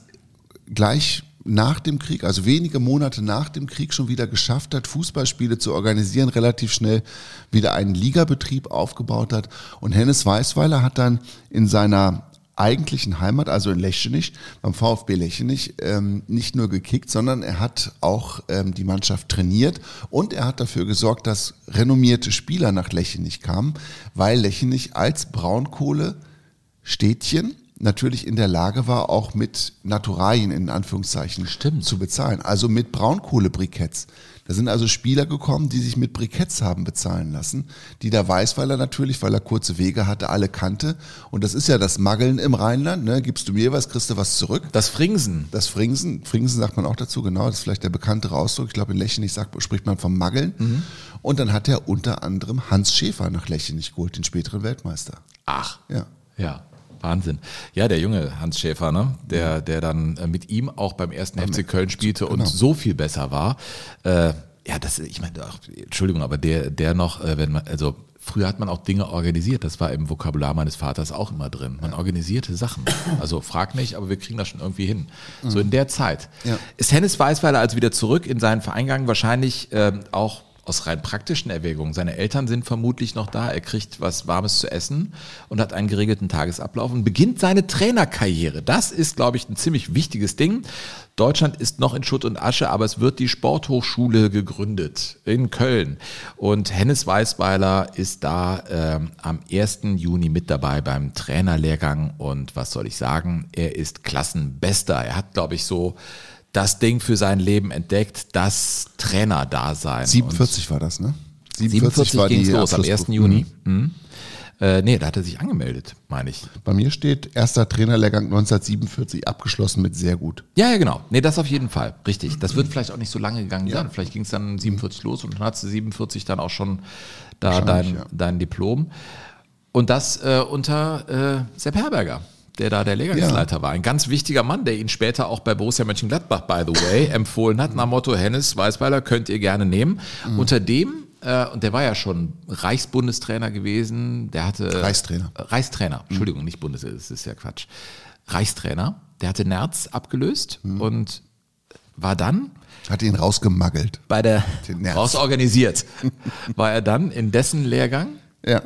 gleich nach dem Krieg, also wenige Monate nach dem Krieg schon wieder geschafft hat, Fußballspiele zu organisieren, relativ schnell wieder einen Ligabetrieb aufgebaut hat. Und Hennes Weißweiler hat dann in seiner eigentlichen Heimat, also in Lechenich, beim VfB Lechenich, ähm, nicht nur gekickt, sondern er hat auch ähm, die Mannschaft trainiert und er hat dafür gesorgt, dass renommierte Spieler nach Lechenich kamen, weil Lechenich als Braunkohle Städtchen natürlich in der Lage war, auch mit Naturalien in Anführungszeichen Stimmt. zu bezahlen. Also mit Braunkohlebriketts. Da sind also Spieler gekommen, die sich mit Briketts haben bezahlen lassen, die der Weißweiler natürlich, weil er kurze Wege hatte, alle kannte. Und das ist ja das Maggeln im Rheinland. Ne? Gibst du mir was, kriegst du was zurück. Das Fringsen. Das Fringsen, Fringsen sagt man auch dazu, genau, das ist vielleicht der bekanntere Ausdruck. Ich glaube, in Lechenich sagt, spricht man vom Maggeln. Mhm. Und dann hat er unter anderem Hans Schäfer nach Lechenich geholt, den späteren Weltmeister. Ach. Ja. Ja, Wahnsinn. Ja, der junge Hans Schäfer, ne? der, der dann äh, mit ihm auch beim ersten FC Köln spielte und genau. so viel besser war. Äh, ja, das, ich meine, ach, Entschuldigung, aber der, der noch, äh, wenn man, also früher hat man auch Dinge organisiert, das war im Vokabular meines Vaters auch immer drin. Man organisierte Sachen. Also frag nicht, aber wir kriegen das schon irgendwie hin. So in der Zeit. Ja. Ist Hennes Weißweiler also wieder zurück in seinen Verein gegangen, wahrscheinlich ähm, auch aus rein praktischen Erwägungen. Seine Eltern sind vermutlich noch da, er kriegt was Warmes zu essen und hat einen geregelten Tagesablauf und beginnt seine Trainerkarriere. Das ist, glaube ich, ein ziemlich wichtiges Ding. Deutschland ist noch in Schutt und Asche, aber es wird die Sporthochschule gegründet in Köln. Und Hennes Weißweiler ist da ähm, am 1. Juni mit dabei beim Trainerlehrgang. Und was soll ich sagen? Er ist Klassenbester. Er hat, glaube ich, so das Ding für sein Leben entdeckt, das Trainerdasein. 47 war das, ne? 47 war ging die los, am 1. Abschlussprüfung. Juni. Mhm. Äh, nee, da hat er sich angemeldet, meine ich. Bei mir steht erster Trainerlehrgang 1947 abgeschlossen mit sehr gut. Ja, ja, genau. Nee, das auf jeden Fall. Richtig. Das wird vielleicht auch nicht so lange gegangen sein. Vielleicht ging es dann 47 los und dann hast du 47 dann auch schon da dein, ja. dein Diplom. Und das äh, unter äh, Sepp Herberger. Der da der Lehrgangsleiter war. Ein ganz wichtiger Mann, der ihn später auch bei Borussia Mönchengladbach, by the way, empfohlen hat, nach Motto Hennes Weißweiler könnt ihr gerne nehmen. Mhm. Unter dem, äh, und der war ja schon Reichsbundestrainer gewesen, der hatte... Reichstrainer. Reichstrainer, Entschuldigung, nicht Bundes, das ist ja Quatsch. Reichstrainer, der hatte Nerz abgelöst Mhm. und war dann Hat ihn rausgemaggelt. bei der rausorganisiert, war er dann in dessen Lehrgang Ja.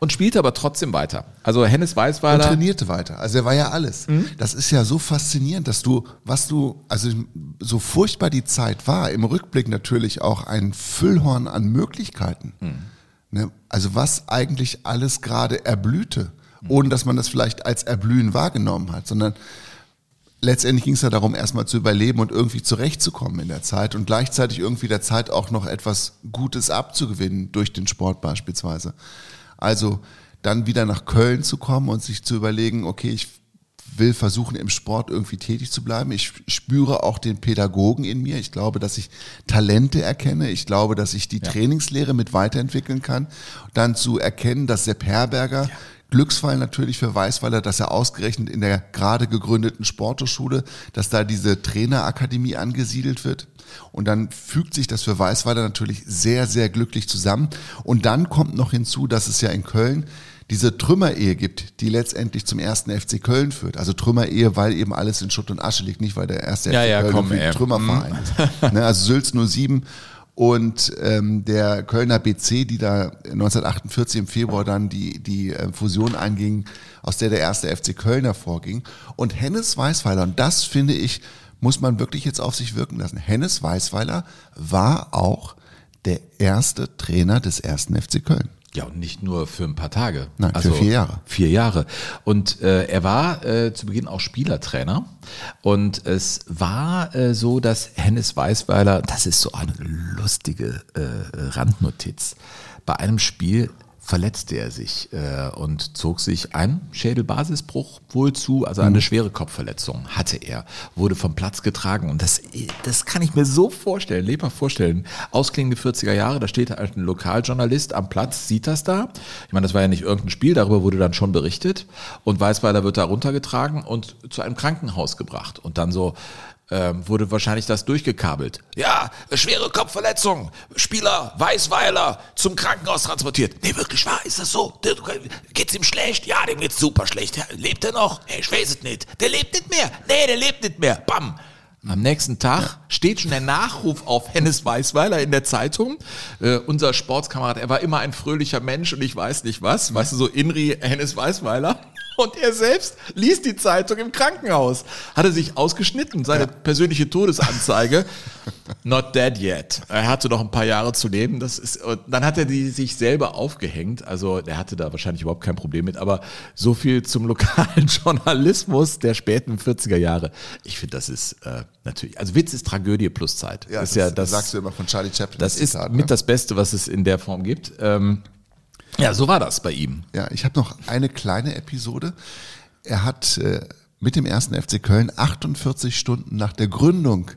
Und spielte aber trotzdem weiter. Also Hennes Und Weißweiler. trainierte weiter. Also er war ja alles. Mhm. Das ist ja so faszinierend, dass du, was du, also so furchtbar die Zeit war, im Rückblick natürlich auch ein Füllhorn an Möglichkeiten. Mhm. Ne? Also was eigentlich alles gerade erblühte, Mhm. ohne dass man das vielleicht als Erblühen wahrgenommen hat, sondern letztendlich ging es ja darum, erstmal zu überleben und irgendwie zurechtzukommen in der Zeit und gleichzeitig irgendwie der Zeit auch noch etwas Gutes abzugewinnen durch den Sport beispielsweise. Also dann wieder nach Köln zu kommen und sich zu überlegen, okay, ich will versuchen, im Sport irgendwie tätig zu bleiben. Ich spüre auch den Pädagogen in mir. Ich glaube, dass ich Talente erkenne. Ich glaube, dass ich die Trainingslehre mit weiterentwickeln kann. Dann zu erkennen, dass Sepp Herberger Glücksfall natürlich für Weißweiler, dass er ausgerechnet in der gerade gegründeten Sporthochschule, dass da diese Trainerakademie angesiedelt wird. Und dann fügt sich das für Weißweiler natürlich sehr, sehr glücklich zusammen. Und dann kommt noch hinzu, dass es ja in Köln diese Trümmerehe gibt, die letztendlich zum ersten FC Köln führt. Also Trümmerehe, weil eben alles in Schutt und Asche liegt, nicht weil der erste Ja, FC ja, Köln komm, ein. Trümmerverein ist. Ne, also Sülz 07 und ähm, der Kölner BC, die da 1948 im Februar dann die, die äh, Fusion einging, aus der der erste FC Köln hervorging. Und Hennes Weißweiler, und das finde ich, muss man wirklich jetzt auf sich wirken lassen. Hennes Weißweiler war auch der erste Trainer des ersten FC Köln. Ja, und nicht nur für ein paar Tage. Nein, für vier Jahre. Vier Jahre. Und äh, er war äh, zu Beginn auch Spielertrainer. Und es war äh, so, dass Hennes Weißweiler, das ist so eine lustige äh, Randnotiz, bei einem Spiel verletzte er sich äh, und zog sich einen Schädelbasisbruch wohl zu, also eine schwere Kopfverletzung hatte er, wurde vom Platz getragen und das, das kann ich mir so vorstellen, lebhaft vorstellen. Ausklingende 40er Jahre, da steht halt ein Lokaljournalist am Platz, sieht das da. Ich meine, das war ja nicht irgendein Spiel, darüber wurde dann schon berichtet und Weißweiler wird da runtergetragen und zu einem Krankenhaus gebracht und dann so, ähm, wurde wahrscheinlich das durchgekabelt. Ja, schwere Kopfverletzung. Spieler Weißweiler zum Krankenhaus transportiert. Nee, wirklich wahr, ist das so? Geht's ihm schlecht? Ja, dem geht's super schlecht. Lebt er noch? Nee, ich weiß es nicht. Der lebt nicht mehr. Nee, der lebt nicht mehr. Bam. Am nächsten Tag steht schon der Nachruf auf Hennes Weißweiler in der Zeitung. Äh, unser Sportskamerad, er war immer ein fröhlicher Mensch und ich weiß nicht was. Weißt du, so Inri Hennes Weißweiler. Und er selbst liest die Zeitung im Krankenhaus. Hat er sich ausgeschnitten, seine persönliche Todesanzeige. Not dead yet. Er hatte noch ein paar Jahre zu leben. Das ist, und dann hat er die sich selber aufgehängt. Also der hatte da wahrscheinlich überhaupt kein Problem mit. Aber so viel zum lokalen Journalismus der späten 40er Jahre. Ich finde, das ist äh, natürlich, also Witz ist Tragödie plus Zeit. Ja, das, das, ist ja das, sagst du immer von Charlie Chaplin. das ist Zitat, mit ne? das Beste, was es in der Form gibt. Ähm, ja, so war das bei ihm. Ja, ich habe noch eine kleine Episode. Er hat äh, mit dem ersten FC Köln 48 Stunden nach der Gründung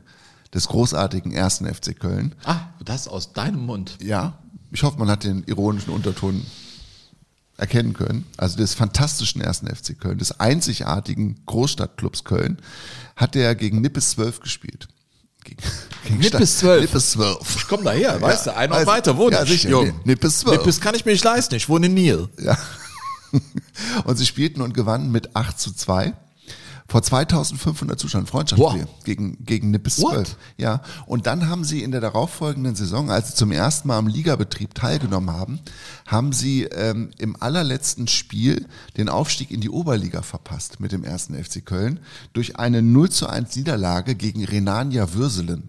des großartigen ersten FC Köln, Ah, das aus deinem Mund. ja, ich hoffe, man hat den ironischen Unterton erkennen können, also des fantastischen ersten FC Köln, des einzigartigen Großstadtclubs Köln, hat er gegen Nippes 12 gespielt. Gegen, gegen Nippes Stadt- 12? Nippes 12. Ich komm daher, weißt du, ein und weiß- weiter wohne ja, ich, Jung. Ni- Nippes 12. Nippes kann ich mir nicht leisten, ich wohne in Niel. Ja. Und sie spielten und gewannen mit 8 zu 2 vor 2500 Zuschauern, Freundschaftsspiel Wow. gegen, gegen Nippes What? 12. Ja. Und dann haben sie in der darauffolgenden Saison, als sie zum ersten Mal am Ligabetrieb teilgenommen haben, haben sie ähm, im allerletzten Spiel den Aufstieg in die Oberliga verpasst mit dem ersten FC Köln durch eine 0 zu 1 Niederlage gegen Renania Würselen.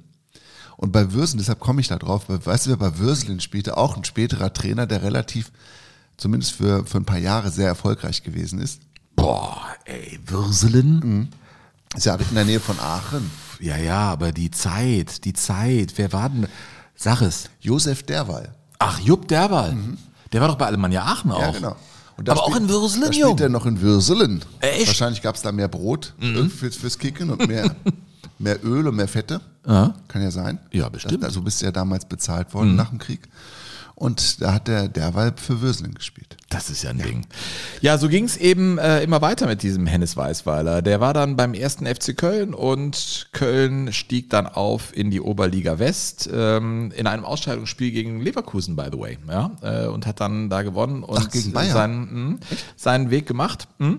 Und bei Würselen, deshalb komme ich da drauf, weil, weißt du, wer bei Würselen spielte? Auch ein späterer Trainer, der relativ, zumindest für, für ein paar Jahre sehr erfolgreich gewesen ist. Boah, ey, Würselen? Ist ja in der Nähe von Aachen. Ja, ja, aber die Zeit, die Zeit, wer war denn? Sag es. Josef Derwall. Ach, Jupp Derwal. Der war doch bei Alemannia Aachen auch. Ja, genau. Aber auch spielt- in Würselen, Da spielt er noch in Würselen. Echt? Wahrscheinlich gab es da mehr Brot äh, fürs, fürs Kicken und mehr, mehr Öl und mehr Fette. Ja. Kann ja sein. Ja, bestimmt. Mhm. Das, also bist du ja damals bezahlt worden nach dem Krieg. Und da hat der derweil für Würselen gespielt. Das ist ja ein Ding. Ja, so ging es eben äh, immer weiter mit diesem Hennes Weißweiler. Der war dann beim ersten FC Köln und Köln stieg dann auf in die Oberliga West ähm, in einem Ausscheidungsspiel gegen Leverkusen, by the way. Ja, äh, und hat dann da gewonnen und Ach, gegen Bayern? Seinen, mh, seinen Weg gemacht. Mh.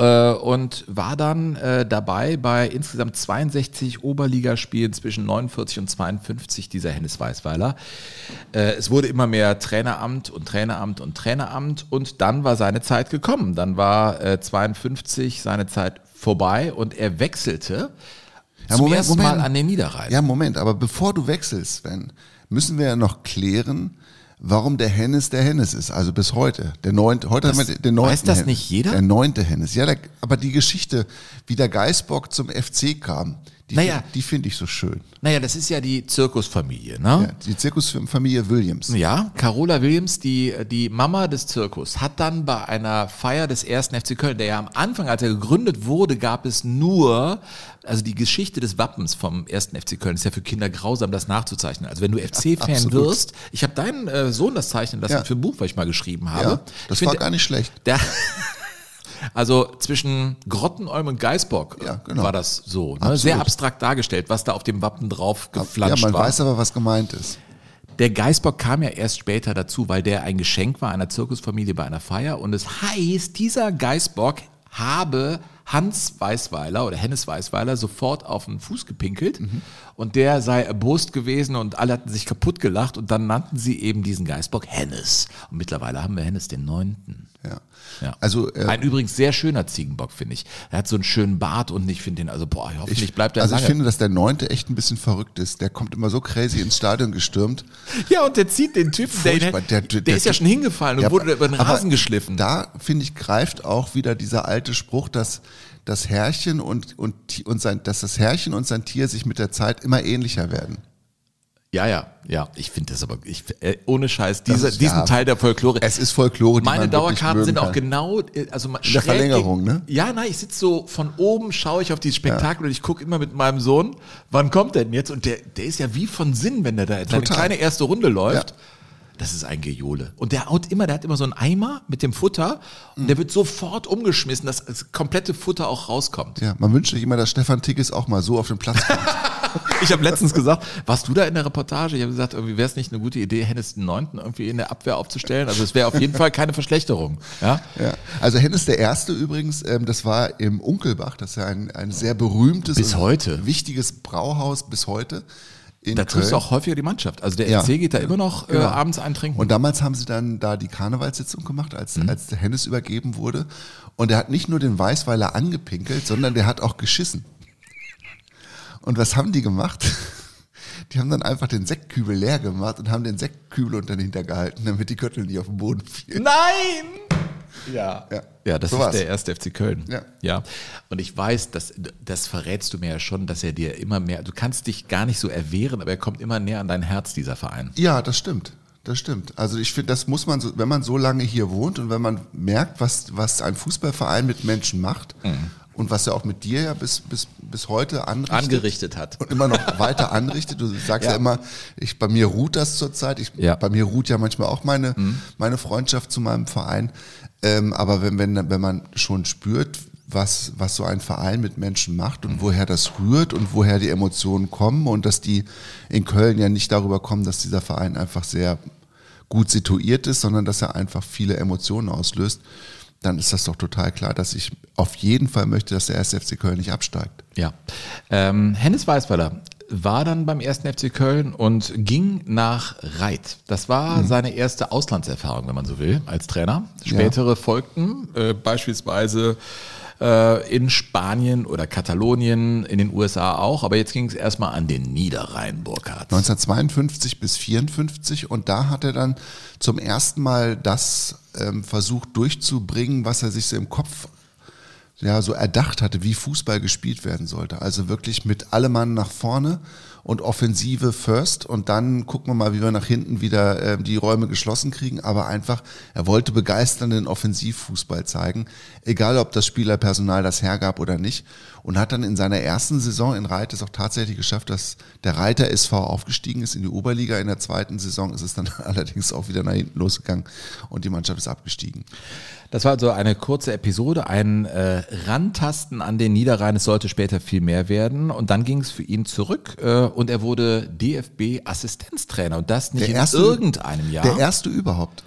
Äh, und war dann äh, dabei bei insgesamt 62 Oberligaspielen zwischen 49 und 52 dieser Hennes Weißweiler. Äh, es wurde immer mehr Traineramt und Traineramt und Traineramt und dann war seine Zeit gekommen. Dann war äh, 52 seine Zeit vorbei und er wechselte Ja, zum Moment, ersten Moment. Mal an den Niederrhein. Ja, Moment, aber bevor du wechselst, Sven, müssen wir ja noch klären, warum der Hennes der Hennes ist. Also bis heute. Der neunte, heute Das- haben wir den neunten. weiß das Hennes. nicht jeder? Der neunte Hennes. Ja, der, aber die Geschichte, wie der Geißbock zum FC kam, die, Naja. find- die finde ich so schön. Naja, das ist ja die Zirkusfamilie, ne? Ja, die Zirkusfamilie Williams. Ja, Carola Williams, die, die Mama des Zirkus, hat dann bei einer Feier des ersten FC Köln, der ja am Anfang, als er gegründet wurde, gab es nur, also die Geschichte des Wappens vom ersten FC Köln ist ja für Kinder grausam, das nachzuzeichnen. Also wenn du FC-Fan wirst, ich habe deinen äh, Sohn das zeichnen lassen Ja. für ein Buch, was ich mal geschrieben habe. Ja, das Ich war finde, gar nicht schlecht. der, also zwischen Grottenolm und Geißbock Ja, genau. war das so. Ne? Sehr abstrakt dargestellt, was da auf dem Wappen drauf Ja, geflanscht man war. weiß aber, was gemeint ist. Der Geißbock kam ja erst später dazu, weil der ein Geschenk war einer Zirkusfamilie bei einer Feier. Und es heißt, dieser Geißbock habe Hans Weißweiler oder Hennes Weißweiler sofort auf den Fuß gepinkelt und der sei erbost gewesen und alle hatten sich kaputt gelacht und dann nannten sie eben diesen Geißbock Hennes. Und mittlerweile haben wir Hennes den neunten. Ja. Ja. Also, äh, ein übrigens sehr schöner Ziegenbock, finde ich. Er hat so einen schönen Bart und ich finde den, also boah, hoffentlich bleibt er also lange. ich finde, dass der neunte echt ein bisschen verrückt ist. Der kommt immer so crazy ins Stadion gestürmt. ja, und der zieht den Typen, der, Furchtbar. der, Der- der, der- ist ja schon hingefallen und Ja, wurde über den Rasen geschliffen. Da, finde ich, greift auch wieder dieser alte Spruch, dass das Herrchen und, und, und sein, dass das Herrchen und sein Tier sich mit der Zeit immer ähnlicher werden. Ja, ja, ja. Ich finde das aber, ich, äh, ohne Scheiß, dieser, ist- diesen ja. Teil der Folklore. Es ist Folklore, die Meine man Dauerkarten sind auch genau, äh, also in der Verlängerung, ne? Ja, nein, ich sitze so von oben, schaue ich auf dieses Spektakel und ich gucke immer mit meinem Sohn, wann kommt der denn jetzt? Und der, der ist ja wie von Sinn, wenn der da seine Total. kleine erste Runde läuft. Ja. Das ist ein Gejohle. Und der haut immer, der hat immer so einen Eimer mit dem Futter und der wird sofort umgeschmissen, dass das komplette Futter auch rauskommt. Ja, man wünscht sich immer, dass Stefan Tigges auch mal so auf den Platz kommt. Ich habe letztens gesagt, warst du da in der Reportage? Ich habe gesagt, irgendwie wäre es nicht eine gute Idee, Hennes den Neunten irgendwie in der Abwehr aufzustellen. Also es wäre auf jeden Fall keine Verschlechterung. Ja? ja. Also Hennes der Erste übrigens, ähm, das war im Unkelbach, das ist ja ein, ein sehr berühmtes Bis heute. wichtiges Brauhaus bis heute. In Da triffst du auch häufiger die Mannschaft. Also der Ja. FC geht da immer noch äh, Genau. abends eintrinken. Und damals haben sie dann da die Karnevalssitzung gemacht, als, Mhm. als der Hennes übergeben wurde. Und er hat nicht nur den Weißweiler angepinkelt, sondern der hat auch geschissen. Und was haben die gemacht? Die haben dann einfach den Sektkübel leer gemacht und haben den Sektkübel unter den hintergehalten, damit die Köttel nicht auf den Boden fielen. Nein! Ja. Ja. Ja, das So ist war's. der erste FC Köln. Ja. ja. Und ich weiß, dass, das verrätst du mir ja schon, dass er dir immer mehr, du kannst dich gar nicht so erwehren, aber er kommt immer näher an dein Herz, dieser Verein. Ja, das stimmt. Das stimmt. Also ich finde, das muss man so, wenn man so lange hier wohnt und wenn man merkt, was, was ein Fußballverein mit Menschen macht und was er auch mit dir ja bis, bis, bis heute anrichtet. Angerichtet hat. und immer noch weiter anrichtet. Du sagst ja, Ja. immer, ich, bei mir ruht das zurzeit. Ich, Ja. Bei mir ruht ja manchmal auch meine, meine Freundschaft zu meinem Verein. Ähm, aber wenn, wenn, wenn man schon spürt, was, was so ein Verein mit Menschen macht und woher das rührt und woher die Emotionen kommen und dass die in Köln ja nicht darüber kommen, dass dieser Verein einfach sehr gut situiert ist, sondern dass er einfach viele Emotionen auslöst, dann ist das doch total klar, dass ich auf jeden Fall möchte, dass der 1. FC Köln nicht absteigt. Ja. Ähm, Hennes Weißweiler war dann beim ersten FC Köln und ging nach Reit. Das war seine erste Auslandserfahrung, wenn man so will, als Trainer. Spätere folgten äh, beispielsweise äh, in Spanien oder Katalonien, in den USA auch, aber jetzt ging es erstmal an den Niederrhein, Burkhardt. 1952 bis 54 und da hat er dann zum ersten Mal das ähm, versucht durchzubringen, was er sich so im Kopf ja so erdacht hatte, wie Fußball gespielt werden sollte. Also wirklich mit allem Mann nach vorne und Offensive first und dann gucken wir mal, wie wir nach hinten wieder äh, die Räume geschlossen kriegen. Aber einfach, er wollte begeisternden Offensivfußball zeigen, egal ob das Spielerpersonal das hergab oder nicht. Und hat dann in seiner ersten Saison in Reit es auch tatsächlich geschafft, dass der Reiter SV aufgestiegen ist in die Oberliga. In der zweiten Saison ist es dann allerdings auch wieder nach hinten losgegangen und die Mannschaft ist abgestiegen. Das war also eine kurze Episode, ein äh, Rantasten an den Niederrhein. Es sollte später viel mehr werden. Und dann ging es für ihn zurück äh, und er wurde DFB-Assistenztrainer. Und das nicht Der erste- in irgendeinem Jahr. Der erste überhaupt.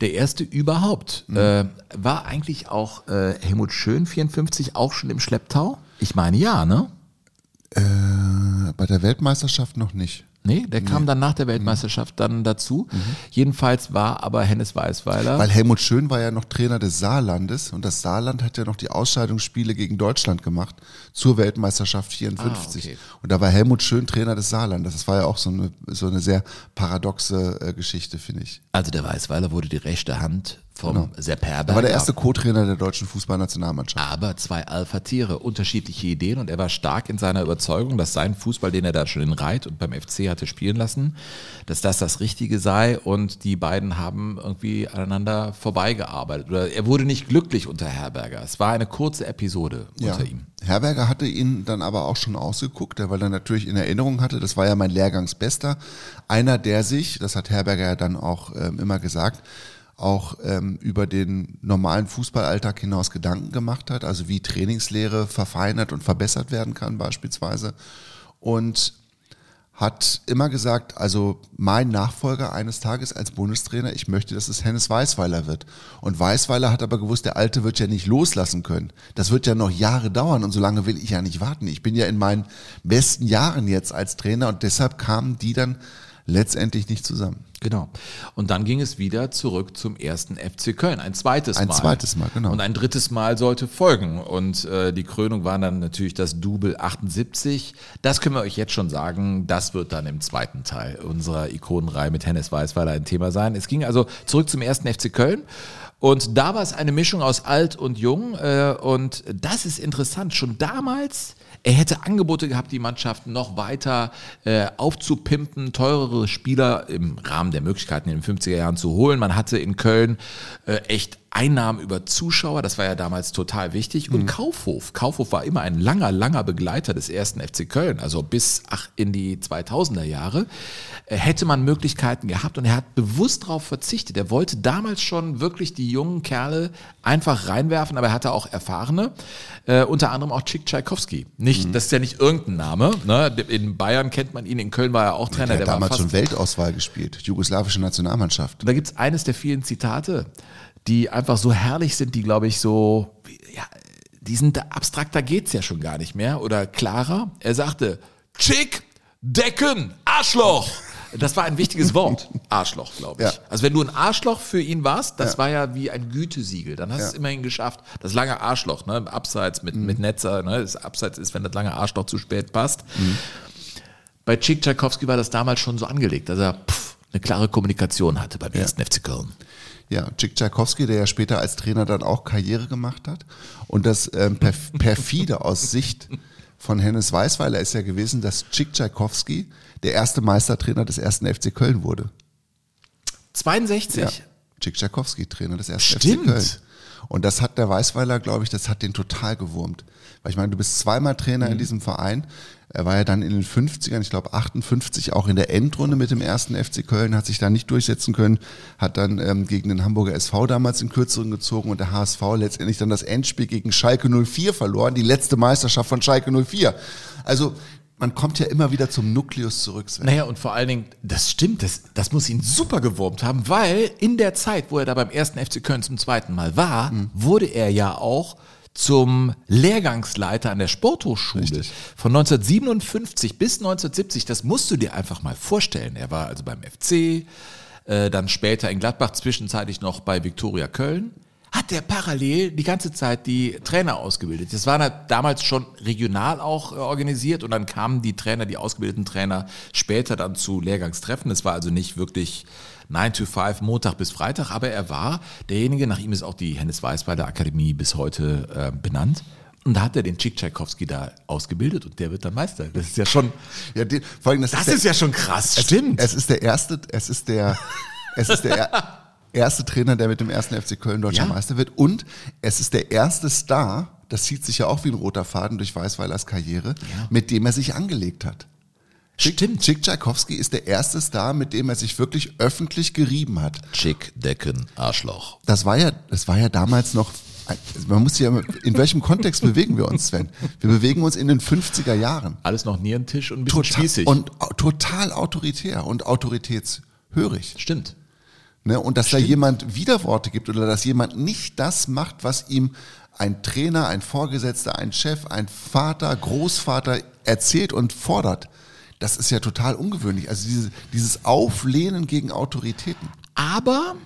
Der erste überhaupt. Äh, war eigentlich auch äh, Helmut Schön 54 auch schon im Schlepptau? Ich meine ja, ne? Äh, bei der Weltmeisterschaft noch nicht. Nee, der kam dann nach der Weltmeisterschaft dann dazu. Jedenfalls war aber Hennes Weißweiler. Weil Helmut Schön war ja noch Trainer des Saarlandes und das Saarland hat ja noch die Ausscheidungsspiele gegen Deutschland gemacht zur Weltmeisterschaft 54. Ah, okay. Und da war Helmut Schön Trainer des Saarlandes. Das war ja auch so eine, so eine sehr paradoxe äh, Geschichte, finde ich. also der Weißweiler wurde die rechte Hand vom Genau. Sepp Er Herberger. war der erste Co-Trainer der deutschen Fußballnationalmannschaft. Aber zwei Alpha-Tiere, unterschiedliche Ideen und er war stark in seiner Überzeugung, dass sein Fußball, den er da schon in Reit und beim FC hatte spielen lassen, dass das das Richtige sei und die beiden haben irgendwie aneinander vorbeigearbeitet. Oder er wurde nicht glücklich unter Herberger. Es war eine kurze Episode unter ihm. Herberger hatte ihn dann aber auch schon ausgeguckt, weil er natürlich in Erinnerung hatte, das war ja mein Lehrgangsbester. Einer, der sich, das hat Herberger ja dann auch ähm, immer gesagt, auch ähm, über den normalen Fußballalltag hinaus Gedanken gemacht hat, also wie Trainingslehre verfeinert und verbessert werden kann beispielsweise. Und hat immer gesagt, also mein Nachfolger eines Tages als Bundestrainer, ich möchte, dass es Hennes Weißweiler wird. Und Weißweiler hat aber gewusst, der Alte wird ja nicht loslassen können. Das wird ja noch Jahre dauern und so lange will ich ja nicht warten. Ich bin ja in meinen besten Jahren jetzt als Trainer und deshalb kamen die dann letztendlich nicht zusammen. Genau. Und dann ging es wieder zurück zum ersten FC Köln. Ein zweites Ein Mal. zweites Mal, genau. Und ein drittes Mal sollte folgen. Und äh, die Krönung war dann natürlich das Double 78. Das können wir euch jetzt schon sagen. Das wird dann im zweiten Teil unserer Ikonenreihe mit Hennes Weißweiler ein Thema sein. Es ging also zurück zum ersten FC Köln. Und da war es eine Mischung aus alt und jung. Äh, und das ist interessant. Schon damals, er hätte Angebote gehabt, die Mannschaft noch weiter äh, aufzupimpen, teurere Spieler im Rahmen der Möglichkeiten in den 50er Jahren zu holen. Man hatte in Köln äh, echt Einnahmen über Zuschauer, das war ja damals total wichtig. Und Kaufhof. Kaufhof war immer ein langer, langer Begleiter des ersten FC Köln, also bis ach, in die 2000er Jahre. Äh, hätte man Möglichkeiten gehabt und er hat bewusst darauf verzichtet. Er wollte damals schon wirklich die jungen Kerle einfach reinwerfen, aber er hatte auch Erfahrene, äh, unter anderem auch Chick Tchaikovsky. Nicht, Das ist ja nicht irgendein Name. Ne? In Bayern kennt man ihn, in Köln war er auch Trainer. Der hat war damals schon Weltauswahl gespielt, jugoslawische Nationalmannschaft. und da gibt's eines der vielen Zitate, die einfach so herrlich sind, die glaube ich so, ja, die sind abstrakter geht's ja schon gar nicht mehr oder klarer. Er sagte, Chick, Decken, Arschloch. Das war ein wichtiges Wort, Arschloch, glaube ich. Ja. Also wenn du ein Arschloch für ihn warst, das Ja. war ja wie ein Gütesiegel. Dann hast du Ja. es immerhin geschafft. Das lange Arschloch, ne, Abseits mit, mit Netzer, ne, das Abseits ist, wenn das lange Arschloch zu spät passt. Bei Chick Tchaikovsky war das damals schon so angelegt, dass er pff, eine klare Kommunikation hatte beim ersten FC Köln. Ja, Chick Tchaikovsky, der ja später als Trainer dann auch Karriere gemacht hat. Und das ähm, perf perfide aus Sicht von Hennes Weißweiler ist ja gewesen, dass Chick Tchaikovsky der erste Meistertrainer des ersten FC Köln wurde. 62? Ja. Chick Tchaikovsky, Trainer des ersten Stimmt. FC Köln. Und das hat der Weißweiler, glaube ich, das hat den total gewurmt. Weil ich meine, du bist zweimal Trainer Mhm. in diesem Verein. Er war ja dann in den 50ern, ich glaube 58, auch in der Endrunde mit dem ersten FC Köln, hat sich da nicht durchsetzen können, hat dann ähm, gegen den Hamburger SV damals in Kürzeren gezogen und der HSV letztendlich dann das Endspiel gegen Schalke 04 verloren, die letzte Meisterschaft von Schalke 04. Also man kommt ja immer wieder zum Nukleus zurück. Sven. Naja, und vor allen Dingen, das stimmt, das, das muss ihn super gewurmt haben, weil in der Zeit, wo er da beim ersten FC Köln zum zweiten Mal war, wurde er ja auch zum Lehrgangsleiter an der Sporthochschule. Richtig. Von 1957 bis 1970, das musst du dir einfach mal vorstellen. Er war also beim FC, äh, dann später in Gladbach, zwischenzeitlich noch bei Viktoria Köln. Hat der parallel die ganze Zeit die Trainer ausgebildet. Das war halt damals schon regional auch äh, organisiert und dann kamen die Trainer, die ausgebildeten Trainer später dann zu Lehrgangstreffen. Es war also nicht wirklich 9 to 5, Montag bis Freitag, aber er war derjenige, nach ihm ist auch die Hennes Weißweiler Akademie bis heute äh, benannt. Und da hat er den Chick Tchaikovsky da ausgebildet und der wird dann Meister. Das ist ja schon, Ja, den, vor allem, das, das der, ist ja schon krass. es, Stimmt. Es ist der erste, es ist der, es ist der er- erste Trainer, der mit dem ersten FC Köln deutscher Ja. Meister wird. Und es ist der erste Star, das zieht sich ja auch wie ein roter Faden durch Weißweilers Karriere, mit dem er sich angelegt hat. Stimmt. Chick Tchaikovsky ist der erste Star, mit dem er sich wirklich öffentlich gerieben hat. Chick, Decken, Arschloch. Das war ja, das war ja damals noch, man muss ja, in welchem Kontext bewegen wir uns, Sven? Wir bewegen uns in den 50er Jahren. Alles noch Nierentisch und ein bisschen Total, spießig. und total autoritär und autoritätshörig. Stimmt. Ne? Und dass da jemand Widerworte gibt oder dass jemand nicht das macht, was ihm ein Trainer, ein Vorgesetzter, ein Chef, ein Vater, Großvater erzählt und fordert. Das ist ja total ungewöhnlich. Also diese, dieses Auflehnen gegen Autoritäten. Aber,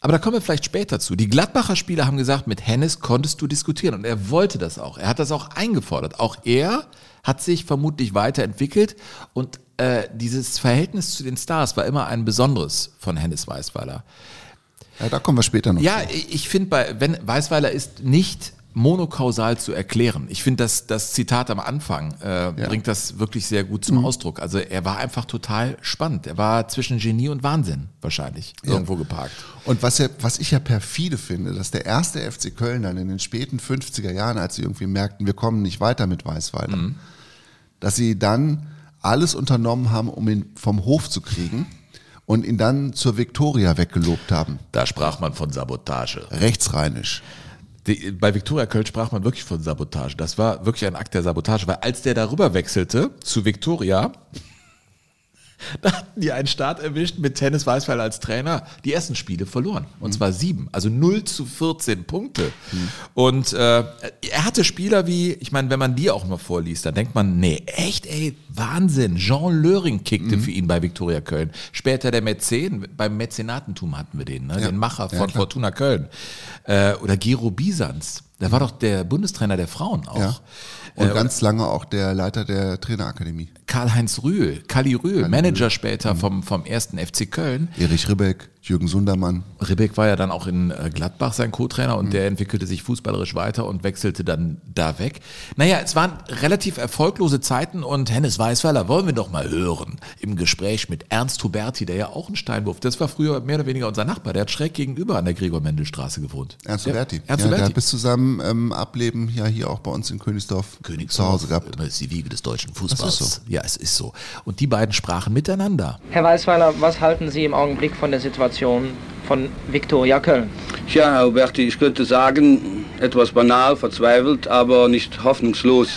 aber da kommen wir vielleicht später zu. Die Gladbacher Spieler haben gesagt, mit Hennes konntest du diskutieren und er wollte das auch. Er hat das auch eingefordert. Auch er hat sich vermutlich weiterentwickelt und äh, dieses Verhältnis zu den Stars war immer ein besonderes von Hennes Weißweiler. Ja, da kommen wir später noch. Ja, zu. ich finde, bei wenn Weißweiler ist nicht monokausal zu erklären. Ich finde, das, das Zitat am Anfang äh, bringt das wirklich sehr gut zum Ausdruck. Also er war einfach total spannend. Er war zwischen Genie und Wahnsinn wahrscheinlich irgendwo geparkt. Und was, ja, was ich ja perfide finde, dass der erste FC Köln dann in den späten 50er Jahren, als sie irgendwie merkten, wir kommen nicht weiter mit Weißweiler, dass sie dann alles unternommen haben, um ihn vom Hof zu kriegen und ihn dann zur Viktoria weggelobt haben. Da sprach man von Sabotage. Rechtsrheinisch. Die, bei Viktoria Köln sprach man wirklich von Sabotage. Das war wirklich ein Akt der Sabotage, weil als der darüber wechselte zu Viktoria, da hatten die einen Start erwischt mit Tennis Weißweiler als Trainer, die ersten Spiele verloren. Und zwar sieben, also 0 zu 14 Punkte. Und äh, er hatte Spieler wie, ich meine, wenn man die auch mal vorliest, dann denkt man, nee, echt, ey, Wahnsinn. Jean Löring kickte für ihn bei Viktoria Köln. Später der Mäzen, beim Mäzenatentum hatten wir den, ne? den Macher von Fortuna Köln. Äh, oder Gero Bisans. Der war doch der Bundestrainer der Frauen auch. Ja. Und ganz lange auch der Leiter der Trainerakademie. Karl-Heinz Rühl, Kali Rühl, Manager später vom, vom ersten FC Köln. Erich Ribbeck, Jürgen Sundermann. Ribbeck war ja dann auch in äh, Gladbach sein Co-Trainer und der entwickelte sich fußballerisch weiter und wechselte dann da weg. Naja, es waren relativ erfolglose Zeiten und Hennes Weißweiler wollen wir doch mal hören im Gespräch mit Ernst Huberti, der ja auch ein Steinwurf, das war früher mehr oder weniger unser Nachbar, der hat schräg gegenüber an der Gregor-Mendel-Straße gewohnt. Ernst Der- Huberti. Ernst ja, der Huberti. hat bis zu seinem ähm, Ableben ja hier auch bei uns in Königsdorf, zu Hause gehabt. Das ist die Wiege des deutschen Fußballs. Das ist so. Ja, es ist so. Und die beiden sprachen miteinander. Herr Weißweiler, was halten Sie im Augenblick von der Situation von Viktoria Köln? Tja, Herr Huberti, ich könnte sagen, etwas banal, verzweifelt, aber nicht hoffnungslos.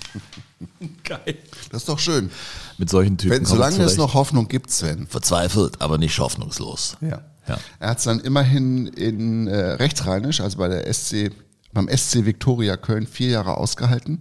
Geil. Das ist doch schön. Mit solchen Typen. Wenn, solange es noch Hoffnung gibt, Sven. verzweifelt, aber nicht hoffnungslos. Ja. Ja. Er hat es dann immerhin in äh, Rechtsrheinisch, also bei der SC, beim SC Viktoria Köln vier Jahre ausgehalten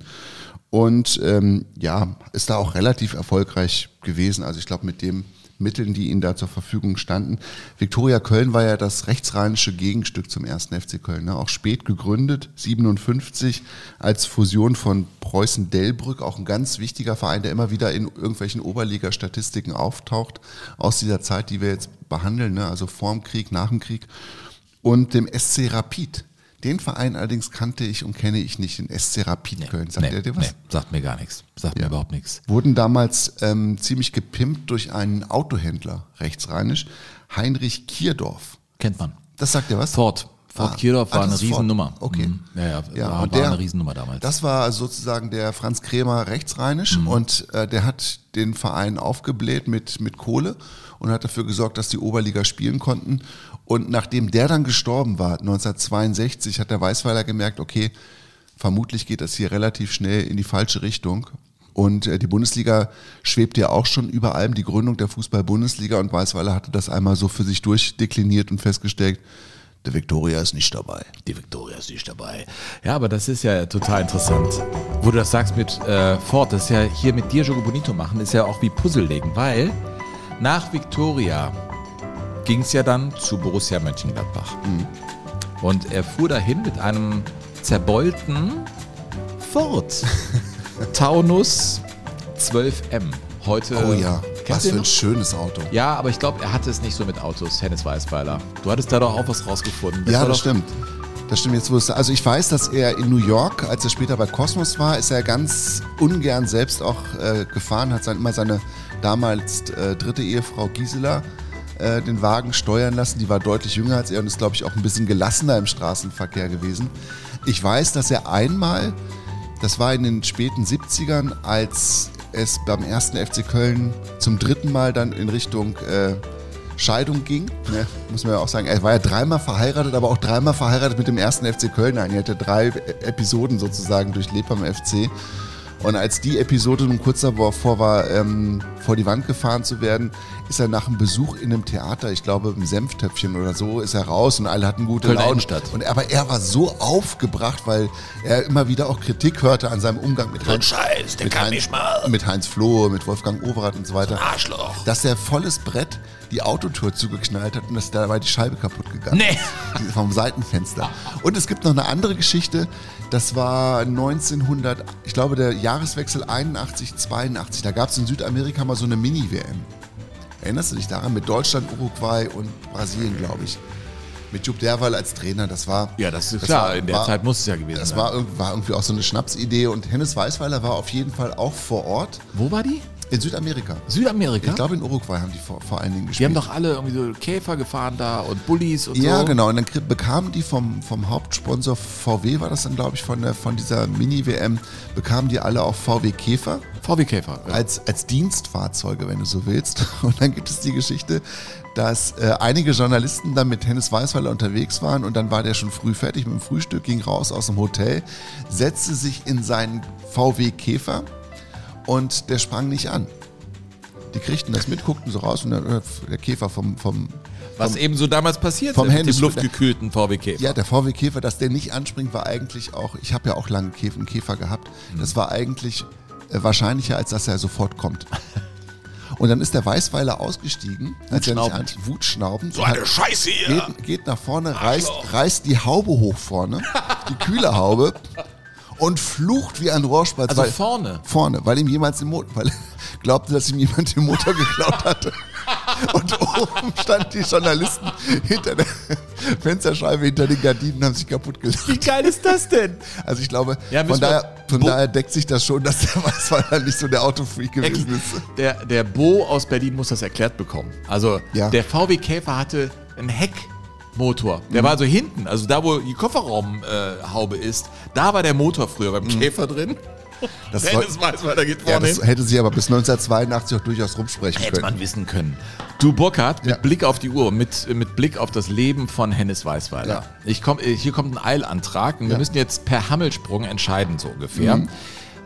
und ähm, ja, ist da auch relativ erfolgreich gewesen. Also ich glaube mit den Mitteln, die ihnen da zur Verfügung standen. Viktoria Köln war ja das rechtsrheinische Gegenstück zum ersten FC Köln. Ne? Auch spät gegründet, 57 als Fusion von Preußen-Delbrück, auch ein ganz wichtiger Verein, der immer wieder in irgendwelchen Oberliga-Statistiken auftaucht, aus dieser Zeit, die wir jetzt behandeln, ne? also vorm Krieg, nach dem Krieg. Und dem SC Rapid. Den Verein allerdings kannte ich und kenne ich nicht, den SC Rapid Köln. Sagt nee, der dir was? Nee, sagt mir gar nichts. Sagt mir überhaupt nichts. Wurden damals ähm, ziemlich gepimpt durch einen Autohändler, rechtsrheinisch, Heinrich Kierdorf. Kennt man. Das sagt dir was? Ford. Ford Ah. Kierdorf Ah, war das eine ist Ford. Riesennummer. Okay. Mhm. Ja, ja, Ja, war, und war der, eine Riesennummer damals. Das war sozusagen der Franz Krämer rechtsrheinisch Mhm. und äh, der hat den Verein aufgebläht mit, mit Kohle und hat dafür gesorgt, dass die Oberliga spielen konnten. Und nachdem der dann gestorben war, 1962, hat der Weißweiler gemerkt, okay, vermutlich geht das hier relativ schnell in die falsche Richtung. Und äh, die Bundesliga schwebt ja auch schon über allem, die Gründung der Fußball-Bundesliga und Weißweiler hatte das einmal so für sich durchdekliniert und festgestellt, der Viktoria ist nicht dabei. Die Victoria ist nicht dabei. Ja, aber das ist ja total interessant. Wo du das sagst mit äh, Ford, das ist ja hier mit dir Jogo Bonito machen, ist ja auch wie Puzzle legen, weil nach Victoria ging es ja dann zu Borussia Mönchengladbach. Und er fuhr dahin mit einem zerbeulten Ford Taunus 12M. Heute. Oh ja, was für ein schönes Auto. Ja, aber ich glaube, er hatte es nicht so mit Autos, Hennes Weißweiler. Du hattest da doch auch was rausgefunden. ja, war das stimmt. Das stimmt jetzt, wo es, also ich weiß, dass er in New York, als er später bei Cosmos war, ist er ganz ungern selbst auch äh, gefahren, hat sein, immer seine damals äh, dritte Ehefrau Gisela äh, den Wagen steuern lassen. Die war deutlich jünger als er und ist, glaube ich, auch ein bisschen gelassener im Straßenverkehr gewesen. Ich weiß, dass er einmal, das war in den späten 70ern, als es beim ersten FC Köln zum dritten Mal dann in Richtung äh, Scheidung ging, ne, muss man ja auch sagen, er war ja dreimal verheiratet, aber auch dreimal verheiratet mit dem ersten FC Köln. Er hatte drei Episoden sozusagen durchlebt beim FC. Und als die Episode nun kurz davor war, ähm, vor die Wand gefahren zu werden, ist er nach einem Besuch in einem Theater, ich glaube im Senftöpfchen oder so, ist er raus und alle hatten gute Laune. Und aber er war so aufgebracht, weil er immer wieder auch Kritik hörte an seinem Umgang mit Heinz, Scheiß, der mit kann Heinz, nicht mal. mit Heinz Flohe, mit Wolfgang Overath und so weiter, Arschloch. dass er volles Brett die Autotür zugeknallt hat und dass dabei die Scheibe kaputt gegangen Nee. ist. Vom Seitenfenster. Und es gibt noch eine andere Geschichte, das war 1900, ich glaube der Jahreswechsel 81, 82, da gab es in Südamerika mal so eine Mini-WM. Erinnerst du dich daran? Mit Deutschland, Uruguay und Brasilien, glaube ich. Mit Jupp Derwal als Trainer, das war... Ja, das ist klar. war- in der war- Zeit muss es ja gewesen Das sein. war, irg- war irgendwie auch so eine Schnapsidee und Hennes Weißweiler war auf jeden Fall auch vor Ort Wo war die? In Südamerika. Südamerika? Ich glaube in Uruguay haben die vor, vor allen Dingen die gespielt. haben doch alle irgendwie so Käfer gefahren da und Bullis und Ja, so. genau. Und dann bekamen die vom, vom Hauptsponsor VW, war das dann, glaube ich, von, der, von dieser Mini-WM, bekamen die alle auch VW Käfer VW Käfer. Ja. als, als Dienstfahrzeuge, wenn du so willst. Und dann gibt es die Geschichte, dass äh, einige Journalisten dann mit Hennes Weißweiler unterwegs waren und dann war der schon früh fertig mit dem Frühstück, ging raus aus dem Hotel, setzte sich in seinen VW Käfer und der sprang nicht an. Die kriegten das mit, guckten so raus und der, äh, der Käfer vom, vom, Was eben so damals passiert vom ist mit Hennes- dem luftgekühlten VW Käfer. Ja, der VW Käfer, dass der nicht anspringt, war eigentlich auch, ich habe ja auch lange Käfer, einen Käfer gehabt, das war eigentlich äh, wahrscheinlicher, als dass er sofort kommt. Und dann ist der Weißweiler ausgestiegen, als er nicht an, Wutschnaubend. So eine Scheiße hier. geht, geht nach vorne, reißt, reißt die Haube hoch vorne, die kühle Haube und flucht wie ein Rohrspatz. Also weil, vorne? Vorne, weil ihm jemand den Motor, weil er glaubte, dass ihm jemand den Motor geklaut hatte. Und oben standen die Journalisten hinter der Fensterscheibe, hinter den Gardinen, haben sich kaputt gelacht. Wie geil ist das denn? Also ich glaube, Ja, von, daher, von daher deckt sich das schon, dass der Weißweiler nicht so der Autofreak gewesen ist. Der, der Bo aus Berlin muss das erklärt bekommen. Also Ja. der VW Käfer hatte einen Heckmotor. Der Mhm. war also hinten, also da, wo die Kofferraumhaube äh, ist, da war der Motor früher beim Käfer drin. Mhm. Das, Dennis weiß, weiter geht ja, vorne das hin. hätte sie aber bis 1982 auch durchaus rumsprechen Hätte können. man wissen können. Du Burkhard, mit Ja. Blick auf die Uhr, mit, mit Blick auf das Leben von Hennes Weißweiler. Ja. Ich komm, äh, hier kommt ein Eilantrag und wir Ja. müssen jetzt per Hammelsprung entscheiden, so ungefähr.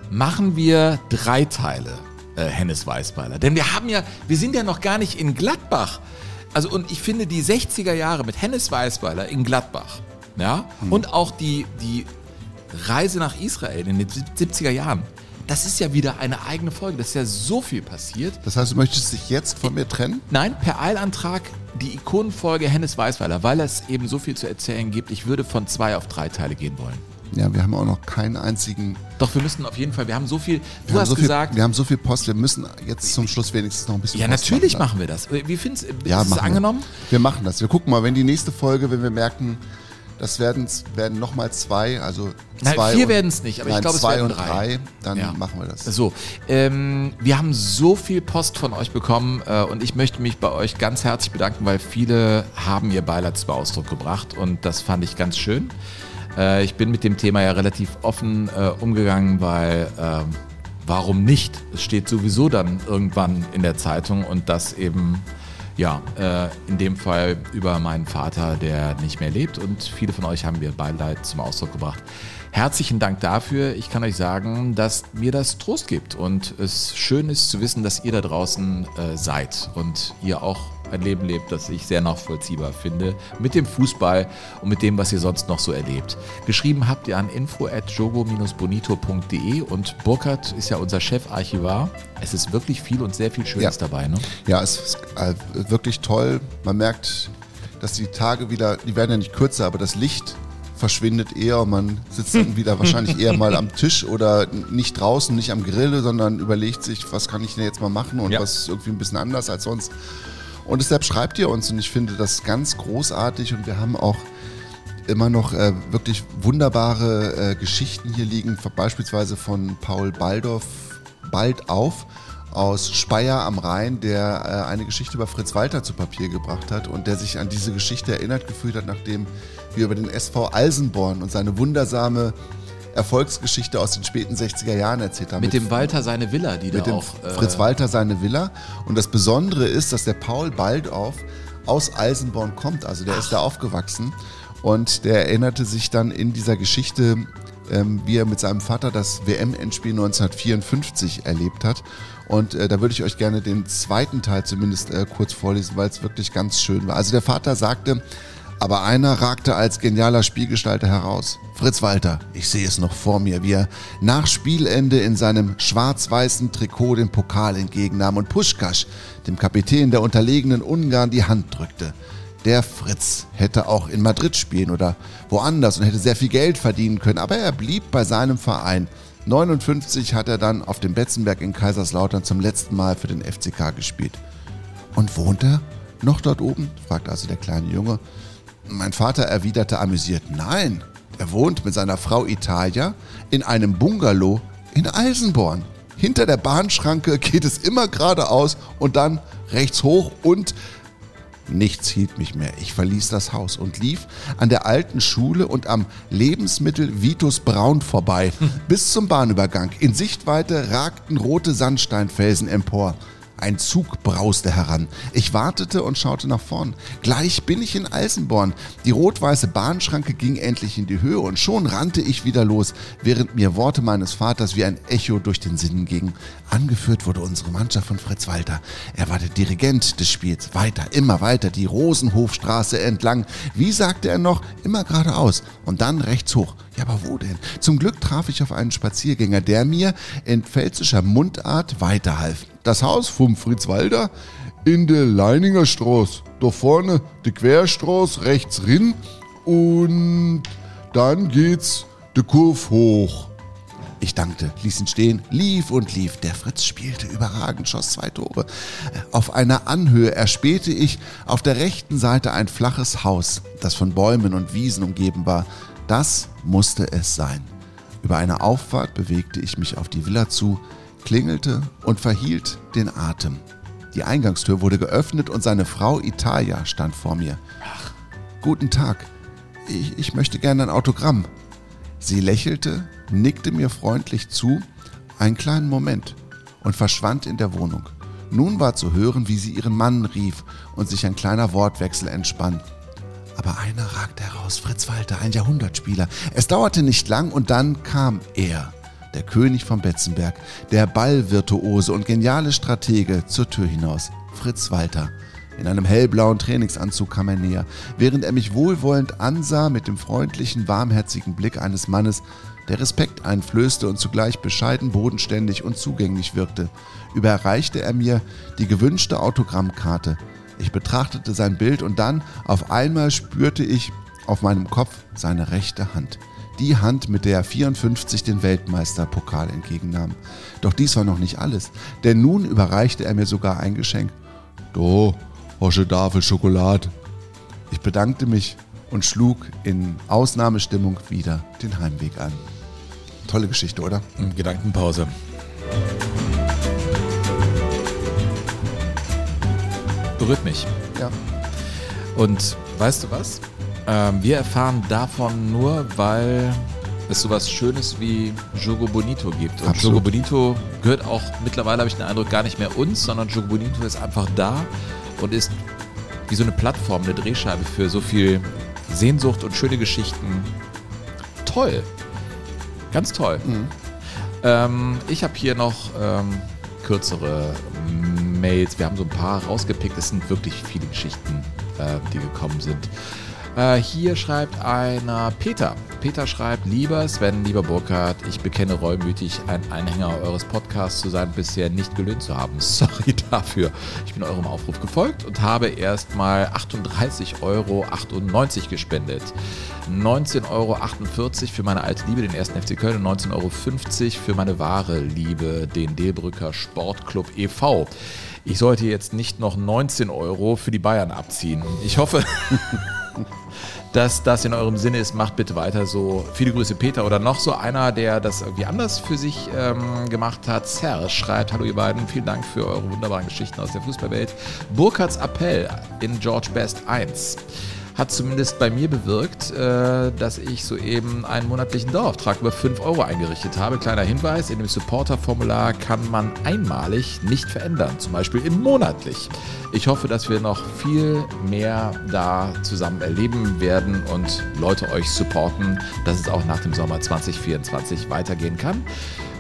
Machen wir drei Teile äh, Hennes Weißweiler. Denn wir haben ja, wir sind ja noch gar nicht in Gladbach. Also und ich finde die 60er Jahre mit Hennes Weißweiler in Gladbach, ja, und auch die, die Reise nach Israel in den 70er Jahren, das ist ja wieder eine eigene Folge. Das ist ja so viel passiert. Das heißt, du möchtest dich jetzt von mir trennen? Nein, per Eilantrag die Ikonenfolge Hennes Weißweiler, weil es eben so viel zu erzählen gibt. Ich würde von zwei auf drei Teile gehen wollen. Ja, wir haben auch noch keinen einzigen. Doch, wir müssen auf jeden Fall, wir haben so viel, du wir hast so gesagt, viel, wir haben so viel Post, wir müssen jetzt zum Schluss wenigstens noch ein bisschen ja Post natürlich machen. machen wir das. Wie findest du, Ja, es machen angenommen? Wir. wir machen das. Wir gucken mal, wenn die nächste Folge, wenn wir merken, das werden, werden nochmal zwei, also Nein, zwei. vier und- werden's nicht, aber ich nein, glaube, es zwei werden und drei. drei, dann Ja. machen wir das. So, ähm, wir haben so viel Post von euch bekommen äh, und ich möchte mich bei euch ganz herzlich bedanken, weil viele haben ihr Beileid zum Ausdruck gebracht und das fand ich ganz schön. Äh, ich bin mit dem Thema ja relativ offen äh, umgegangen, weil ähm, warum nicht? Es steht sowieso dann irgendwann in der Zeitung und das eben ja, äh, in dem Fall über meinen Vater, der nicht mehr lebt und viele von euch haben mir Beileid zum Ausdruck gebracht. Herzlichen Dank dafür. Ich kann euch sagen, dass mir das Trost gibt und es schön ist zu wissen, dass ihr da draußen äh, seid und ihr auch ein Leben lebt, das ich sehr nachvollziehbar finde, mit dem Fußball und mit dem, was ihr sonst noch so erlebt. Geschrieben habt ihr an info@jogo-bonito.de und Burkhard ist ja unser Chefarchivar. Es ist wirklich viel und sehr viel Schönes Ja. dabei. Ne? Ja, es ist äh, wirklich toll. Man merkt, dass die Tage wieder, die werden ja nicht kürzer, aber das Licht verschwindet eher und man sitzt dann wieder wahrscheinlich eher mal am Tisch oder nicht draußen, nicht am Grill, sondern überlegt sich, was kann ich denn jetzt mal machen und Ja. was ist irgendwie ein bisschen anders als sonst. Und deshalb schreibt ihr uns. Und ich finde das ganz großartig. Und wir haben auch immer noch äh, wirklich wunderbare äh, Geschichten hier liegen, beispielsweise von Paul Baldorf, Bald auf aus Speyer am Rhein, der äh, eine Geschichte über Fritz Walter zu Papier gebracht hat und der sich an diese Geschichte erinnert gefühlt hat, nachdem wir über den SV Alsenborn und seine wundersame Erfolgsgeschichte aus den späten 60er Jahren erzählt haben. Mit, mit dem Walter seine Villa, die mit da dem auch. Äh Fritz Walter seine Villa. Und das Besondere ist, dass der Paul Baldauf aus Eisenborn kommt. Also der Ach. ist da aufgewachsen. Und der erinnerte sich dann in dieser Geschichte, ähm, wie er mit seinem Vater das WM-Endspiel 1954 erlebt hat. Und äh, da würde ich euch gerne den zweiten Teil zumindest äh, kurz vorlesen, weil es wirklich ganz schön war. Also der Vater sagte, aber einer ragte als genialer Spielgestalter heraus. Fritz Walter, ich sehe es noch vor mir, wie er nach Spielende in seinem schwarz-weißen Trikot den Pokal entgegennahm und Puschkasch, dem Kapitän der unterlegenen Ungarn, die Hand drückte. Der Fritz hätte auch in Madrid spielen oder woanders und hätte sehr viel Geld verdienen können, aber er blieb bei seinem Verein. 59 hat er dann auf dem Betzenberg in Kaiserslautern zum letzten Mal für den FCK gespielt. Und wohnt er noch dort oben? fragte also der kleine Junge. Mein Vater erwiderte amüsiert, nein, er wohnt mit seiner Frau Italia in einem Bungalow in Eisenborn. Hinter der Bahnschranke geht es immer geradeaus und dann rechts hoch und Nichts hielt mich mehr. Ich verließ das Haus und lief an der alten Schule und am Lebensmittel Vitus Braun vorbei, bis zum Bahnübergang. In Sichtweite ragten rote Sandsteinfelsen empor. Ein Zug brauste heran. Ich wartete und schaute nach vorn. Gleich bin ich in Eisenborn. Die rot-weiße Bahnschranke ging endlich in die Höhe und schon rannte ich wieder los, während mir Worte meines Vaters wie ein Echo durch den Sinn gingen. Angeführt wurde unsere Mannschaft von Fritz Walter. Er war der Dirigent des Spiels. Weiter, immer weiter, die Rosenhofstraße entlang. Wie sagte er noch? Immer geradeaus und dann rechts hoch. Ja, aber wo denn? Zum Glück traf ich auf einen Spaziergänger, der mir in pfälzischer Mundart weiterhalf. Das Haus vom Fritz Walder in der Leininger Straße. Da vorne die Querstraße rechts rin und dann geht's de Kurve hoch. Ich dankte, ließ ihn stehen, lief und lief. Der Fritz spielte überragend, schoss zwei Tore. Auf einer Anhöhe erspähte ich auf der rechten Seite ein flaches Haus, das von Bäumen und Wiesen umgeben war. Das musste es sein. Über eine Auffahrt bewegte ich mich auf die Villa zu, klingelte und verhielt den Atem. Die Eingangstür wurde geöffnet und seine Frau Italia stand vor mir. Ach, guten Tag. Ich, ich möchte gerne ein Autogramm. Sie lächelte, nickte mir freundlich zu, einen kleinen Moment und verschwand in der Wohnung. Nun war zu hören, wie sie ihren Mann rief und sich ein kleiner Wortwechsel entspann. Aber einer ragte heraus, Fritz Walter, ein Jahrhundertspieler. Es dauerte nicht lang und dann kam er, der König von Betzenberg, der Ballvirtuose und geniale Stratege, zur Tür hinaus. Fritz Walter. In einem hellblauen Trainingsanzug kam er näher, während er mich wohlwollend ansah mit dem freundlichen, warmherzigen Blick eines Mannes, der Respekt einflößte und zugleich bescheiden, bodenständig und zugänglich wirkte. Überreichte er mir die gewünschte Autogrammkarte. Ich betrachtete sein Bild und dann auf einmal spürte ich auf meinem Kopf seine rechte Hand. Die Hand, mit der er 54 den Weltmeisterpokal entgegennahm. Doch dies war noch nicht alles, denn nun überreichte er mir sogar ein Geschenk. Do, Hosche Dafel Schokolade. Ich bedankte mich und schlug in Ausnahmestimmung wieder den Heimweg an. Tolle Geschichte, oder? Gedankenpause. Berührt mich. Ja. Und weißt du was? Ähm, wir erfahren davon nur, weil es sowas Schönes wie Jogo Bonito gibt. Und Absolut. Jogo Bonito gehört auch mittlerweile, habe ich den Eindruck, gar nicht mehr uns, sondern Jogo Bonito ist einfach da und ist wie so eine Plattform, eine Drehscheibe für so viel Sehnsucht und schöne Geschichten. Toll. Ganz toll. Mhm. Ähm, ich habe hier noch ähm, kürzere Mails. Wir haben so ein paar rausgepickt. Es sind wirklich viele Geschichten, äh, die gekommen sind. Äh, hier schreibt einer Peter. Peter schreibt, lieber Sven, lieber Burkhard, ich bekenne reumütig, ein Anhänger eures Podcasts zu sein, bisher nicht gelöhnt zu haben. Sorry dafür. Ich bin eurem Aufruf gefolgt und habe erstmal 38,98 Euro gespendet. 19,48 Euro für meine alte Liebe, den ersten FC Köln, und 19,50 Euro für meine wahre Liebe, den Delbrücker Sportclub e.V. Ich sollte jetzt nicht noch 19 Euro für die Bayern abziehen. Ich hoffe, dass das in eurem Sinne ist. Macht bitte weiter so. Viele Grüße, Peter. Oder noch so einer, der das irgendwie anders für sich ähm, gemacht hat. Serge schreibt, hallo ihr beiden, vielen Dank für eure wunderbaren Geschichten aus der Fußballwelt. Burkhards Appell in George Best 1 hat zumindest bei mir bewirkt, äh, dass ich soeben einen monatlichen Dauerauftrag über 5 Euro eingerichtet habe. Kleiner Hinweis, in dem Supporter-Formular kann man einmalig nicht verändern, zum Beispiel in monatlich. Ich hoffe, dass wir noch viel mehr da zusammen erleben werden und Leute euch supporten, dass es auch nach dem Sommer 2024 weitergehen kann.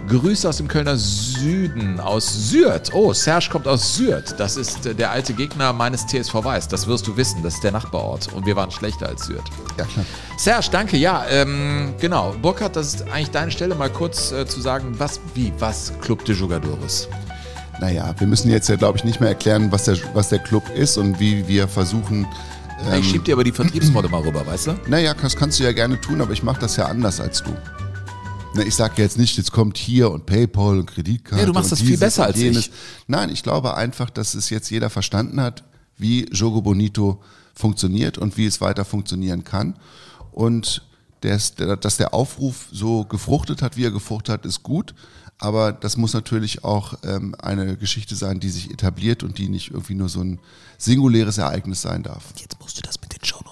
Grüße aus dem Kölner Süden, aus Sürth. Oh, Serge kommt aus Sürth. Das ist äh, der alte Gegner meines TSV Weiß. Das wirst du wissen. Das ist der Nachbarort. Und wir waren schlechter als Sürth. Ja, klar. Serge, danke. Ja, ähm, genau. Burkhard, das ist eigentlich deine Stelle, mal kurz äh, zu sagen, was, wie, was Club de Jugadores? Naja, wir müssen jetzt ja, glaube ich, nicht mehr erklären, was der, was der Club ist und wie wir versuchen. ähm, ich schieb dir aber die Vertriebsrolle mal rüber, weißt du? Naja, das kannst du ja gerne tun, aber ich mache das ja anders als du. Ne, ich sage jetzt nicht, jetzt kommt hier und PayPal und Kreditkarte. Ja, du machst das viel besser als jenes. ich. Nein, ich glaube einfach, dass es jetzt jeder verstanden hat, wie Jogo Bonito funktioniert und wie es weiter funktionieren kann. Und dass der Aufruf so gefruchtet hat, wie er gefruchtet hat, ist gut. Aber das muss natürlich auch ähm, eine Geschichte sein, die sich etabliert und die nicht irgendwie nur so ein singuläres Ereignis sein darf. Jetzt musst du das mit den sagen.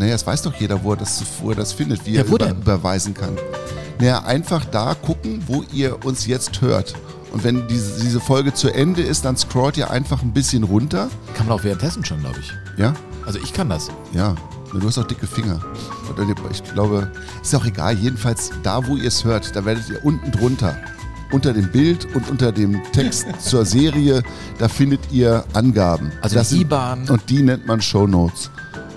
Naja, es weiß doch jeder, wo er das, wo er das findet, wie Ja, er über, überweisen kann. Naja, einfach da gucken, wo ihr uns jetzt hört. Und wenn diese, diese Folge zu Ende ist, dann scrollt ihr einfach ein bisschen runter. Kann man auch währenddessen schon, glaube ich. Ja? Also ich kann das. Ja. Du hast auch dicke Finger. Und ich glaube, ist auch egal. Jedenfalls da, wo ihr es hört, da werdet ihr unten drunter, unter dem Bild und unter dem Text zur Serie, da findet ihr Angaben. Also Das sind- IBAN. Und die nennt man Show Notes.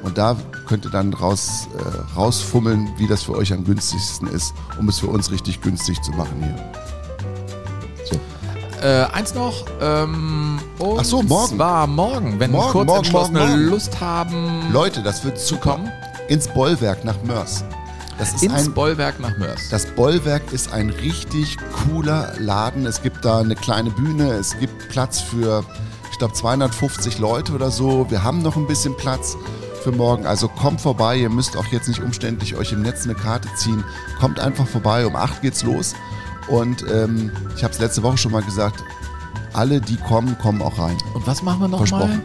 Und da könnt ihr dann raus, äh, rausfummeln, wie das für euch am günstigsten ist, um es für uns richtig günstig zu machen hier. Äh, eins noch. Ähm, und Ach so, morgen. Zwar morgen, wenn Morgen, morgen, Kurzentschlossene morgen. Lust haben Leute, das wird zu kommen. Ins Bollwerk nach Mörs. Das ist Ins ein Bollwerk nach Mörs. Das Bollwerk ist ein richtig cooler Laden. Es gibt da eine kleine Bühne, es gibt Platz für, ich glaube, 250 Leute oder so. Wir haben noch ein bisschen Platz für morgen. Also kommt vorbei, ihr müsst auch jetzt nicht umständlich euch im Netz eine Karte ziehen. Kommt einfach vorbei, um 8 geht's los. Und ähm, ich habe es letzte Woche schon mal gesagt, alle, die kommen, kommen auch rein. Und was machen wir noch mal? Versprochen.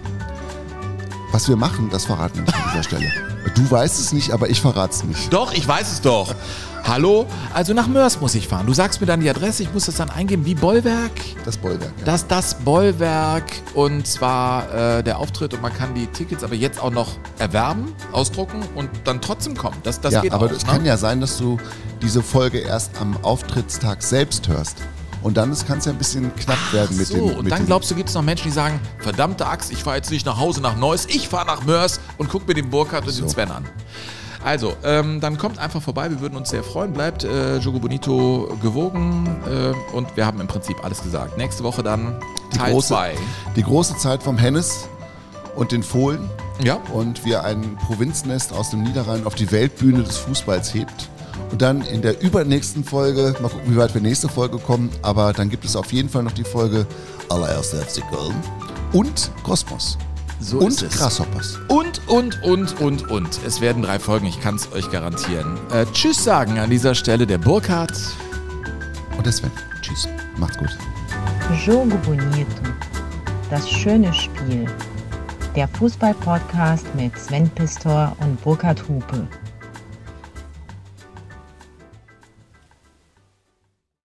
Was wir machen, das verraten wir nicht an dieser Stelle. Du weißt es nicht, aber ich verrate es nicht. Doch, ich weiß es doch. Hallo? Also nach Mörs muss ich fahren. Du sagst mir dann die Adresse, ich muss das dann eingeben. Wie Bollwerk? Das Bollwerk. Ja. Das das Bollwerk und zwar äh, der Auftritt und man kann die Tickets aber jetzt auch noch erwerben, ausdrucken und dann trotzdem kommen. Das, das ja, geht aber auch. es ne? kann ja sein, dass du diese Folge erst am Auftrittstag selbst hörst. Und dann kann es ja ein bisschen knapp werden mit so, und mit dann den, glaubst du, gibt es noch Menschen, die sagen, verdammte Axt, ich fahre jetzt nicht nach Hause nach Neuss, ich fahre nach Mörs und guck mir den Burkhardt und den Sven an. Also, ähm, dann kommt einfach vorbei, wir würden uns sehr freuen. Bleibt äh, Jogo Bonito gewogen äh, und wir haben im Prinzip alles gesagt. Nächste Woche dann die Teil große, 2. die große Zeit vom Hennes und den Fohlen. Ja. Und wir ein Provinznest aus dem Niederrhein auf die Weltbühne des Fußballs hebt. Und dann in der übernächsten Folge, mal gucken, wie weit wir nächste Folge kommen, aber dann gibt es auf jeden Fall noch die Folge Allererster FC Köln und Kosmos. So und ist es. Grasshoppers. Und, und, und, und, und. Es werden drei Folgen, ich kann es euch garantieren. Äh, tschüss sagen an dieser Stelle der Burkhardt. Und der Sven. Tschüss. Macht's gut. Jogo Bonito. Das schöne Spiel. Der Fußball-Podcast mit Sven Pistor und Burkhard Hupe.